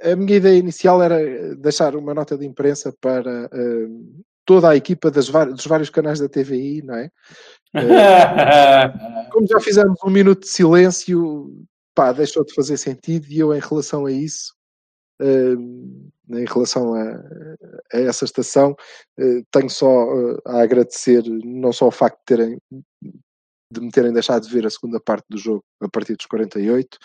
a minha ideia inicial era deixar uma nota de imprensa para eh, toda a equipa das dos vários canais da TVI, não é? Como já fizemos um minuto de silêncio, pá, deixou de fazer sentido e eu, em relação a isso, eh, em relação a, a essa estação, eh, tenho só eh, a agradecer não só o facto de terem de me terem deixado de ver a segunda parte do jogo a partir dos 48,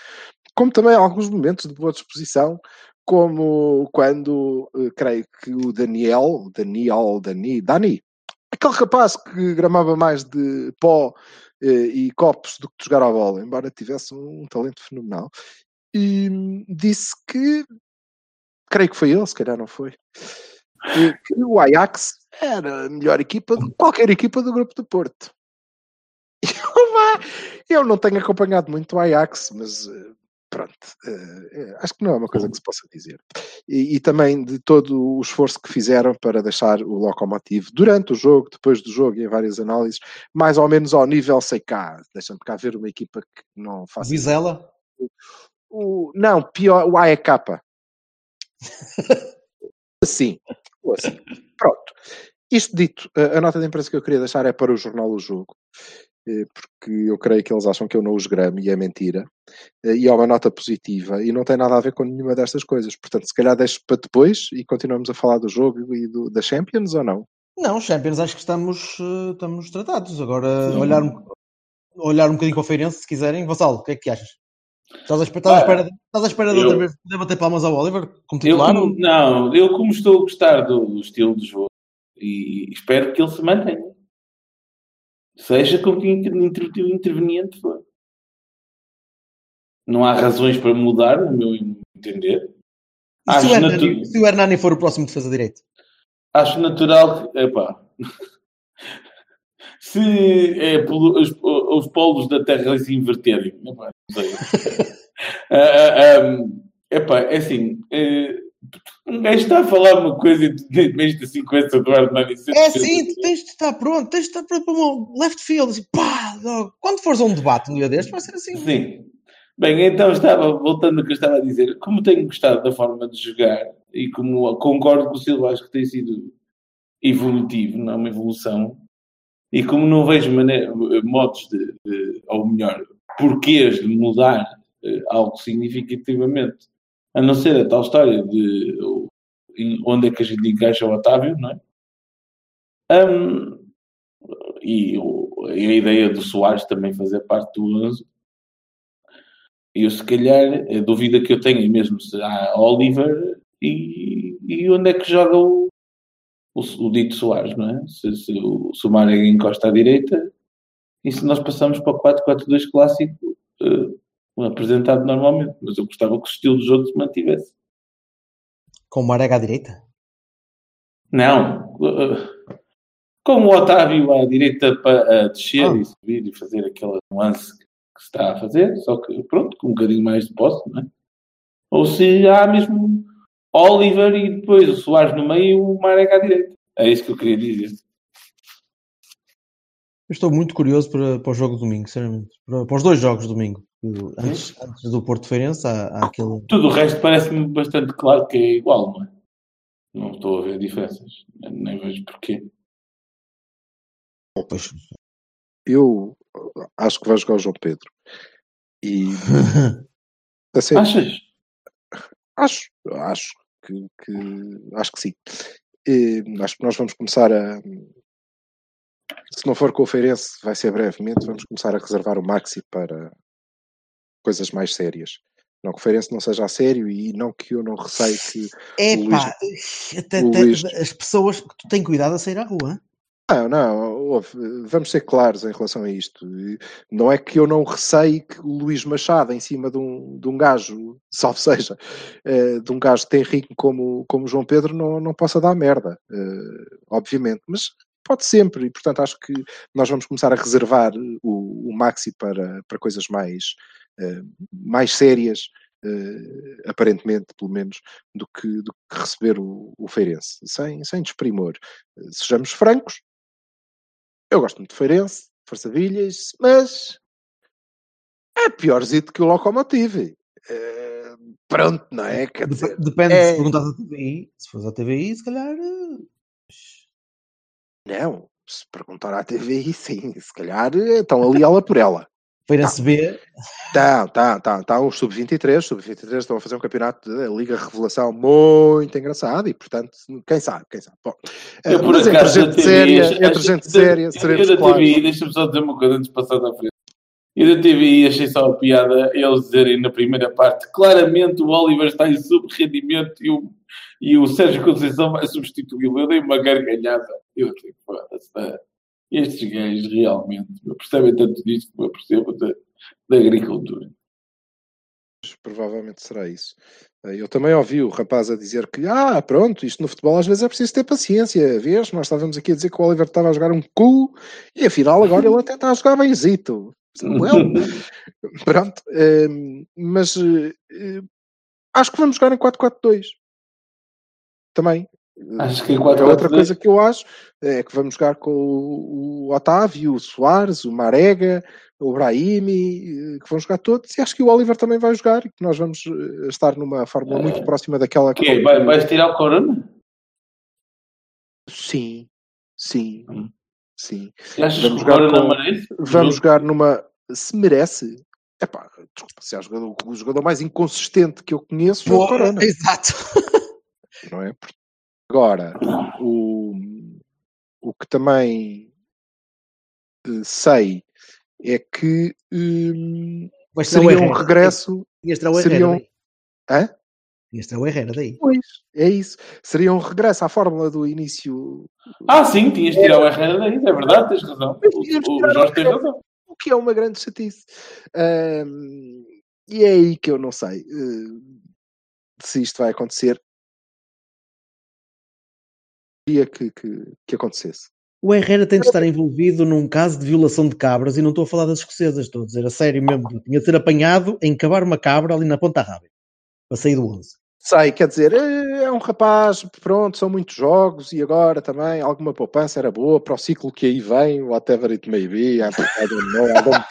como também alguns momentos de boa disposição, como quando eh, creio que o Daniel, o Daniel, Dani, Dani, aquele rapaz que gramava mais de pó eh, e copos do que de jogar à bola, embora tivesse um talento fenomenal, e disse que, creio que foi ele, se calhar não foi, eh, que o Ajax era a melhor equipa de qualquer equipa do grupo do Porto. Eu, não tenho acompanhado muito o Ajax, mas pronto, eh, eh, acho que não é uma coisa que se possa dizer. E, e também de todo o esforço que fizeram para deixar o Locomotive durante o jogo, depois do jogo e em várias análises, mais ou menos ao nível sei cá. Deixa-me cá ver uma equipa que não faça. Vizela. O, não, pior, o AEK. assim, assim. Pronto. Isto dito, a, nota de imprensa que eu queria deixar é para o jornal O Jogo, porque eu creio que eles acham que eu não os gramo e é mentira. Eh, E é uma nota positiva e não tem nada a ver com nenhuma destas coisas. Portanto, se calhar deixo para depois e continuamos a falar do jogo e do, da Champions ou não? Não, Champions, acho que estamos, eh, estamos tratados. Agora, Sim. olhar, um- olhar um bocadinho para o Feirense, se quiserem. Vassalo, o que é que achas? Estás à espera, estás à espera, de- estás à espera de eu- outra vez poder bater palmas ao Oliver como Eu titular? como, não, eu como estou a gostar do, do estilo de jogo e espero que ele se mantenha. Seja com que inter, inter, interveniente for. Não há razões para mudar, no meu entender. E se, Acho, o Hernani, natu- se o Hernani for o próximo defesa direito? acho natural que. Epá. Se é pelo- os, os polos da Terra se inverterem. Epá, não sei. Ah, ah, ah, epá, é assim. eh, um gajo está a falar uma coisa e metes assim com essa do Hernani. É sim, tu tens de estar pronto, tens de estar pronto para um left field, assim, pá, quando fores a um debate um dia destes, vai ser assim. Sim. Bem, então estava, voltando ao que eu estava a dizer, como tenho gostado da forma de jogar e como concordo com o Silva, acho que tem sido evolutivo, não é uma evolução, e como não vejo maneira, modos de, de, ou melhor, porquês de mudar eh, algo significativamente, a não ser a tal história de onde é que a gente encaixa o Otávio, não é? Um, e, e, a ideia do Soares também fazer parte do 11. Eu, se calhar, a dúvida que eu tenho é mesmo se há Oliver e, e onde é que joga o, o, o dito Soares, não é? Se, se, o, Marega encosta à direita e se nós passamos para o 4-4-2 clássico uh, apresentado normalmente. Mas eu gostava que o estilo de jogo se mantivesse. Com o Marega à direita? Não. Com o Otávio à direita para uh, descer ah. e subir e fazer aquela nuance que se está a fazer, só que pronto, com um bocadinho mais de posse, não é? Ou se há mesmo Oliver e depois o Soares no meio e o Marek à direita. É isso que eu queria dizer. Eu estou muito curioso para, para o jogo de domingo, sinceramente. Para, para os dois jogos de domingo. Antes, antes do Porto Feirense, há, há aquele. Tudo o resto parece-me bastante claro que é igual, não é? Não estou a ver diferenças. Nem vejo porquê. Pois. Eu acho que vai jogar o João Pedro. E. assim, Achas? Acho, acho que, que, acho que sim. E, acho que nós vamos começar a. Se não for com o Feirense, vai ser brevemente. Vamos começar a reservar o Maxi para coisas mais sérias. Não que o Feirense não seja a sério e não que eu não receio que. É pá, Luís... as pessoas. Tu tens cuidado a sair à rua. Não, não, vamos ser claros em relação a isto. Não é que eu não receio que o Luís Machado, em cima de um, de um gajo, salvo seja, eh, de um gajo tem rico como, como João Pedro, não, não possa dar merda, eh, obviamente. Mas pode sempre, e portanto acho que nós vamos começar a reservar o, o Maxi para, para coisas mais, mais sérias. Uh, aparentemente, pelo menos, do que, do que receber o, o Feirense, sem, sem desprimor. Uh, sejamos francos, eu gosto muito de Feirense, Forçavilhas, mas é piorzito que o Locomotive. É, pronto, não é? Quer dizer, Depende é... se perguntas à TVI. Se fores à TVI, se calhar. Eh, não, se perguntar à TVI, sim, se calhar eh, estão ali ela por ela. Feirense tá. B. Tá, tá, tá, tá. Os sub-23, sub-23 estão a fazer um campeonato de Liga Revelação muito engraçado e, portanto, quem sabe, quem sabe. Bom, eu, por mas acaso, entre gente séria, entre gente séria, seremos eu claros. TVI, deixa-me só dizer uma coisa antes de passar à frente. Eu da TVI achei só a piada eles dizerem na primeira parte claramente o Oliver está em sub-rendimento e o, e o Sérgio Conceição vai substituí-lo. Eu dei uma gargalhada. Eu tenho foda-se estes gajos realmente percebem tanto disso como eu percebo da, da agricultura. Provavelmente será isso. Eh, eu também ouvi o rapaz a dizer que, ah, pronto, isto no futebol às vezes é preciso ter paciência. Vês, nós estávamos aqui a dizer que o Oliver estava a jogar um cu e afinal agora ele até está a jogar benzito. Não é? pronto, ehm, mas eh, acho que vamos jogar em 4-4-2 também. Acho que 4 é outra coisa que eu acho é que vamos jogar com o, Otávio, o Soares, o Marega, o Brahimi, eh, que vão jogar todos, e acho que o Oliver também vai jogar e que nós vamos eh, estar numa fórmula muito próxima daquela que. que vai, vais tirar o Corona? Sim, sim, hum. sim. Vamos jogar, com, vamos jogar numa. Se merece, Epá, desculpa, se é o jogador, o jogador mais inconsistente que eu conheço foi o Corona. Exato. Não é? Agora, o, o que também uh, sei é que um, seria um regresso. Seria um... Hã? Este é o Herrera daí. Pois, é isso. Seria um regresso à fórmula do início. Ah, sim, tinhas de tirar o Herrera daí, é verdade, tens razão. O, o Jorge tem razão. O que é uma grande chatice. Um, e é aí que eu não sei uh, se isto vai acontecer queria que, que, que acontecesse. O Herrera tem de estar envolvido num caso de violação de cabras e não estou a falar das escocesas, estou a dizer a sério mesmo. Tinha de ser apanhado em cavar uma cabra ali na ponta rápida para sair do 11. sei, quer dizer, é é um rapaz, pronto, são muitos jogos e agora também alguma poupança era boa para o ciclo que aí vem, whatever it may be, I don't know, I don't-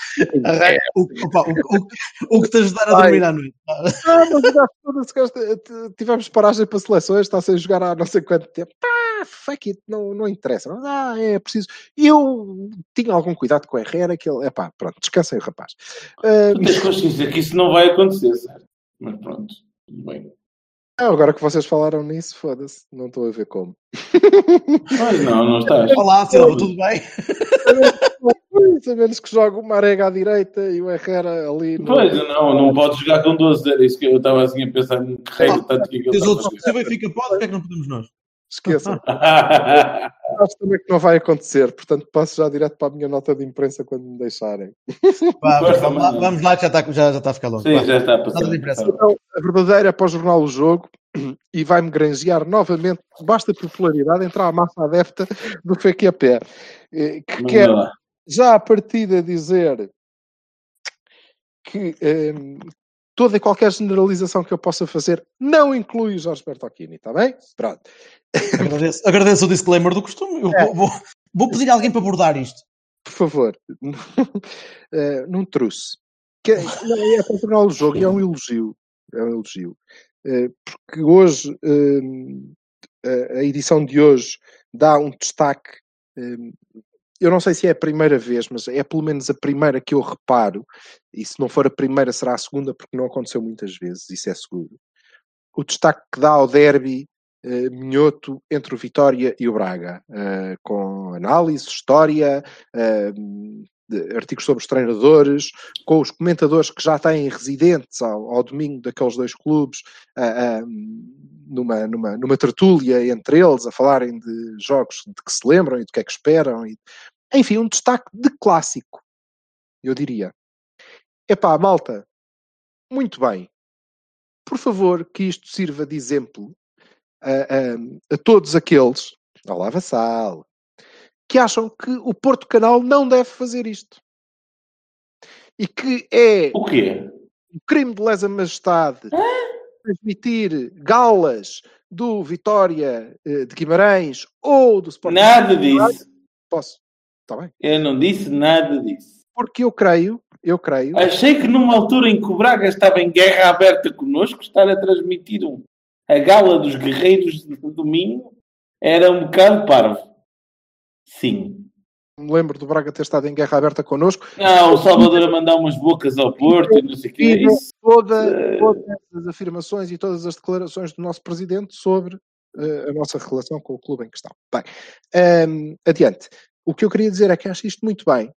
O, opa, o, o, o que te ajudar a dormir à noite. Ah, mas tivemos paragem para seleções, está sem jogar há não sei quanto tempo. Pá, fuck it, não, não interessa. Mas, ah, é preciso. Eu tinha algum cuidado com o Herrera, que ele, é pá, pronto, descansem, rapaz. Ah, Tu tens consciência que isso não vai acontecer, certo? Mas pronto, tudo bem. ah, agora que vocês falaram nisso, foda-se, não estou a ver como. Mas não, não estás. Olá, Silva, tudo bem? A menos que jogue o Marega à direita e o Herrera ali. no- Pois, não, não podes jogar com 12 era isso que eu estava assim a pensar no que regra tática que ele outros, se o Benfica pode, porque é que não podemos nós? Esqueçam. Acho também que não vai acontecer, portanto passo já direto para a minha nota de imprensa quando me deixarem. Vamos, lá, vamos lá, que já está, já, já está a ficar longo. Sim, já está a passar. de. Então, a verdadeira para o jornal O Jogo e vai-me granjear novamente, basta popularidade, entrar à massa adepta do FQP, eh, que Manda quer lá. já a partida dizer que ehm, toda e qualquer generalização que eu possa fazer não inclui o Jorge Bertocchini, está bem? Pronto. Agradeço, agradeço o disclaimer do costume. Eu vou, vou, vou pedir a alguém para abordar isto. por favor, eh, não trouxe. Que, é- não, é para o jornal do jogo, e é um elogio. É um elogio. Eh, porque hoje, eh, a- edição de hoje dá um destaque. eh, eu não sei se é a primeira vez, mas é pelo menos a primeira que eu reparo, e se não for a primeira, será a segunda, porque não aconteceu muitas vezes, isso é seguro. O destaque que dá ao derby eh, minhoto entre o Vitória e o Braga, eh, com análise, história, de- artigos sobre os treinadores, com os comentadores que já têm residentes ao, ao domingo daqueles dois clubes, ah, numa, numa, numa tertúlia entre eles, a falarem de jogos de que se lembram e do que é que esperam. E, enfim, um destaque de clássico, eu diria. Epá, malta, muito bem. Por favor, que isto sirva de exemplo a, a- a todos aqueles, olá Vassal, que acham que o Porto Canal não deve fazer isto. E que é O quê? um crime de lesa majestade transmitir galas do Vitória eh, de Guimarães ou do Sporting. Nada disso. Posso? Está bem. Eu não disse nada disso. Porque eu creio, eu creio, Achei que numa altura em que o Braga estava em guerra aberta connosco, estar a transmitir um, a gala dos guerreiros de domingo era um bocado parvo. Sim. Me lembro do Braga ter estado em guerra aberta connosco, Não, o Salvador a mandar umas bocas ao Porto e não sei o quê. Isso, toda, Eh. todas as afirmações e todas as declarações do nosso presidente sobre eh, a nossa relação com o clube em questão. Bem, ehm, adiante. O que eu queria dizer é que acho isto muito bem,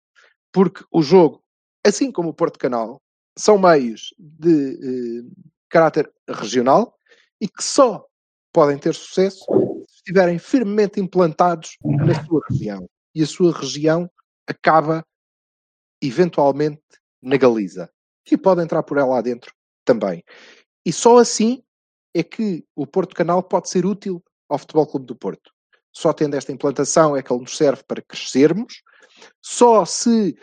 porque o jogo, assim como o Porto Canal, são meios de eh, caráter regional e que só podem ter sucesso se estiverem firmemente implantados na sua região. E a sua região acaba, eventualmente, na Galiza. E pode entrar por ela lá dentro também. E só assim é que o Porto Canal pode ser útil ao Futebol Clube do Porto. Só tendo esta implantação é que ele nos serve para crescermos. Só se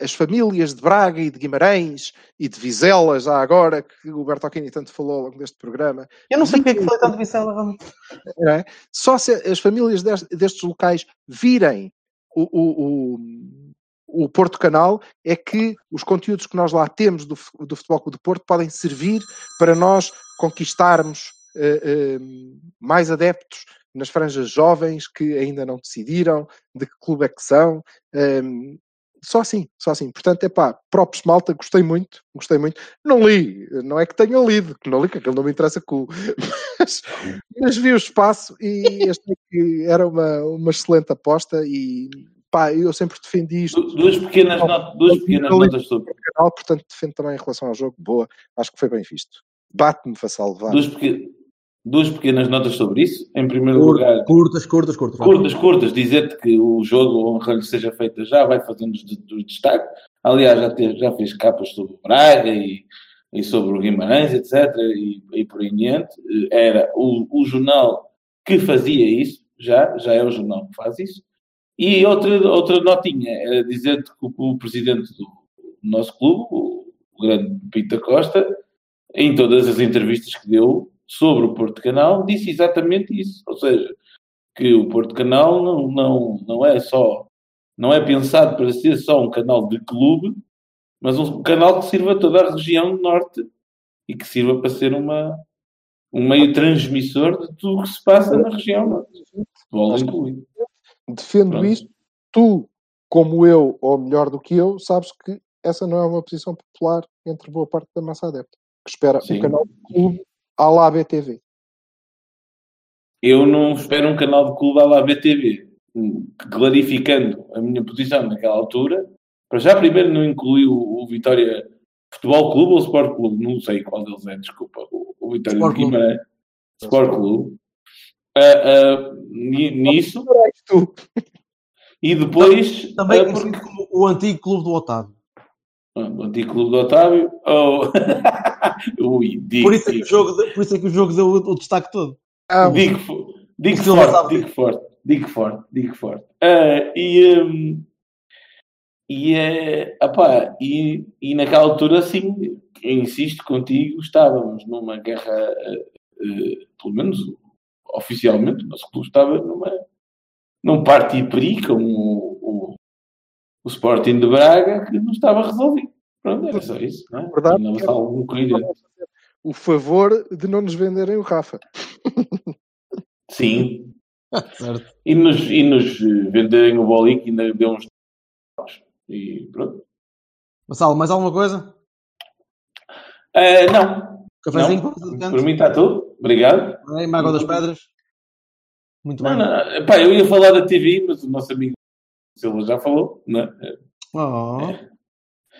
as famílias de Braga e de Guimarães e de Vizela, já agora, que o Bertolini tanto falou ao longo deste programa, Eu não sei porque é que falei tanto vamos. não é? Só se as famílias des- destes locais virem o, o, o, o Porto Canal, é que os conteúdos que nós lá temos do, do Futebol Clube do Porto podem servir para nós conquistarmos eh, eh, mais adeptos nas franjas jovens que ainda não decidiram de que clube é que são. Ehm, só assim, só assim. Portanto, é pá, próprios malta, gostei muito, gostei muito. Não li, não é que tenha lido, que não li, que aquilo não me interessa com mas, mas vi o espaço e achei que era uma, uma excelente aposta e pá, eu sempre defendi isto Du- Duas pequenas, not- duas pequenas notas sobre. canal, portanto defendo também em relação ao jogo, boa, acho que foi bem visto. Bate-me para salvar. Duas, peque- duas pequenas notas sobre isso. Em primeiro lugar, Curtas, curtas, curtas. curtas, curtas, dizer-te que o jogo, honra lhe seja feita já, vai fazendo os destaque. Aliás, já, teve, já fez capas sobre o Braga e, e sobre o Guimarães, etc. E, e por aí em diante. Era o, o jornal que fazia isso, já, já é o jornal que faz isso. E outra, outra notinha era dizer-te que o, o presidente do nosso clube, o, o grande Pita Costa, em todas as entrevistas que deu, sobre o Porto Canal disse exatamente isso. Ou seja, que o Porto Canal não, não, não é só, não é pensado para ser só um canal de clube, mas um canal que sirva a toda a região do Norte e que sirva para ser uma, um meio transmissor de tudo o que se passa na região Norte. Futebol incluído. Defendo Pronto. isto. Tu, como eu, ou melhor do que eu, sabes que essa não é uma posição popular entre boa parte da massa adepta. Que espera Sim. um canal de clube à lá BTV. Eu não espero um canal de clube à la BTV. Hum, Clarificando a minha posição naquela altura, para já primeiro não inclui o, o Vitória Futebol Clube ou Sport Clube, não sei qual deles é, desculpa, o, o Vitória Sport de Clube. Guimarães, Sport Clube. Ah, ni- nisso, Tu, e depois, Também conhecido porque, como o antigo clube do Otávio. o antigo clube do Otávio, ou Ui, digo, Por isso é que o jogo, por isso é que o jogo deu o, o destaque todo. ah, Digo, digo forte, digo forte, digo forte, digo forte. Ah, e, hum, e, é, apá, e, e naquela altura, sim, eu insisto contigo, estávamos numa guerra, eh, pelo menos oficialmente, o nosso clube estava numa, num parti e peri com o, o, o Sporting de Braga que não estava resolvido. Pronto, era só isso, não é? Verdade. Não estava algum corrida. o favor de não nos venderem o Rafa. Sim, Certo. e nos, e nos venderem o bolinho que ainda deu uns e pronto. Vassalo, mais alguma coisa? Eh, não, Cafézinho? Por mim está tudo. Obrigado. Bem, Mágoa das Pedras? Muito Não, bem. não, pá, eu ia falar da TV, mas o nosso amigo Silva já falou, não é? Oh.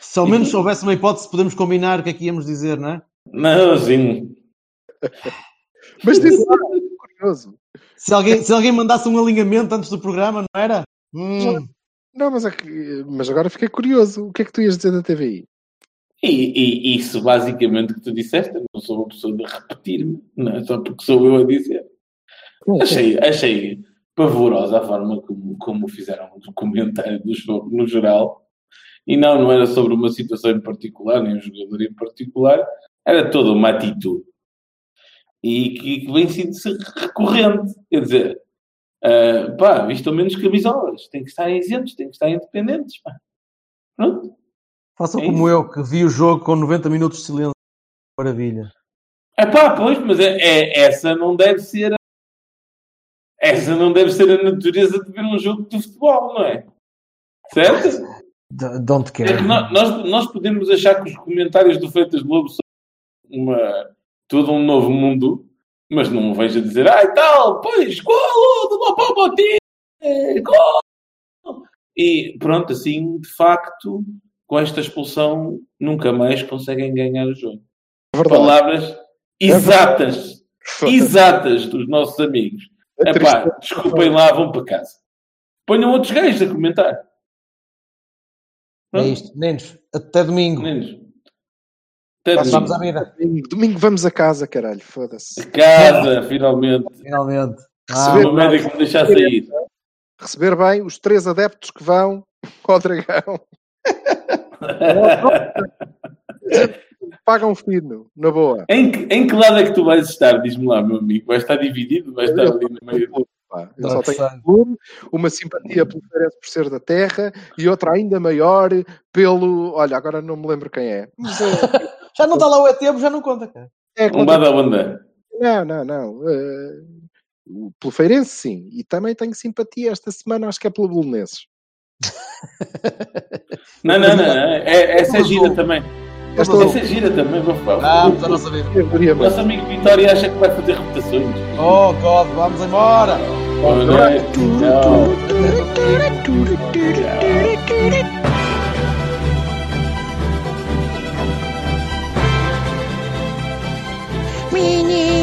Se ao menos soubesse uma hipótese, podemos combinar o que é que íamos dizer, não é? Não, sim. Mas diz lá, curioso. Se alguém, se alguém mandasse um alinhamento antes do programa, não era? Hum, Não, mas, é que- mas agora fiquei curioso. O que é que tu ias dizer da TVI? E, e isso basicamente que tu disseste, eu não sou uma pessoa de repetir-me, não é só porque sou eu a dizer. Achei, achei pavorosa a forma como, como fizeram o documentário do jogo no geral. E não, não era sobre uma situação em particular, nem um jogador em particular, era toda uma atitude. E que, que vem sido ser recorrente. Quer dizer, ah, pá, vistam menos camisolas, têm que estar isentos, têm que estar independentes. Pá. Pronto. façam É como isso. eu, que vi o jogo com 90 minutos de silêncio. Maravilha. É pá, pois, mas é, é- essa não deve ser. a- Essa não deve ser a natureza de ver um jogo de futebol, não é? Certo? Don't É care. nó- nós, nós podemos achar que os comentários do Freitas Lobo são uma, todo um novo mundo, mas não me vejo a dizer, ah, e tal, pois, golo do Lopomotim, golo! E pronto, assim, de facto, com esta expulsão, nunca mais conseguem ganhar o jogo. Verdade. Palavras exatas, exatas dos nossos amigos. A Epá, desculpem lá, vão para casa. Ponham outros gajos a comentar. É isto. Nenos, até domingo. Menos. Até Passamos domingo. à vida. Domingo, domingo vamos a casa, caralho. Foda-se. Casa, finalmente. Finalmente. Receber- Ah, Uma média que me deixar sair. Receber bem os três adeptos que vão ao dragão. Pagam fino, na boa. Em que, em que lado é que tu vais estar? Diz-me lá, meu amigo. Vais estar dividido? Vais estar ali no meio? Pá, Eu só tenho um clube, uma simpatia pelo Feirense por ser da terra e outra ainda maior pelo. Olha, agora não me lembro quem é. Mas é, Já não está lá o ET, já não conta, cara. é Um contra- bada onda. Não, não, não. eh, pelo Feirense, sim. E também tenho simpatia esta semana, acho que é pelo Belenenses. Não, não, não. É, essa é gira também. Esta Essa é gira também, meu pau. Vamos à nossa vida. O nosso amigo Vitória acha que vai fazer reputações. Oh, God, vamos embora. Boa noite. Tchau. Menino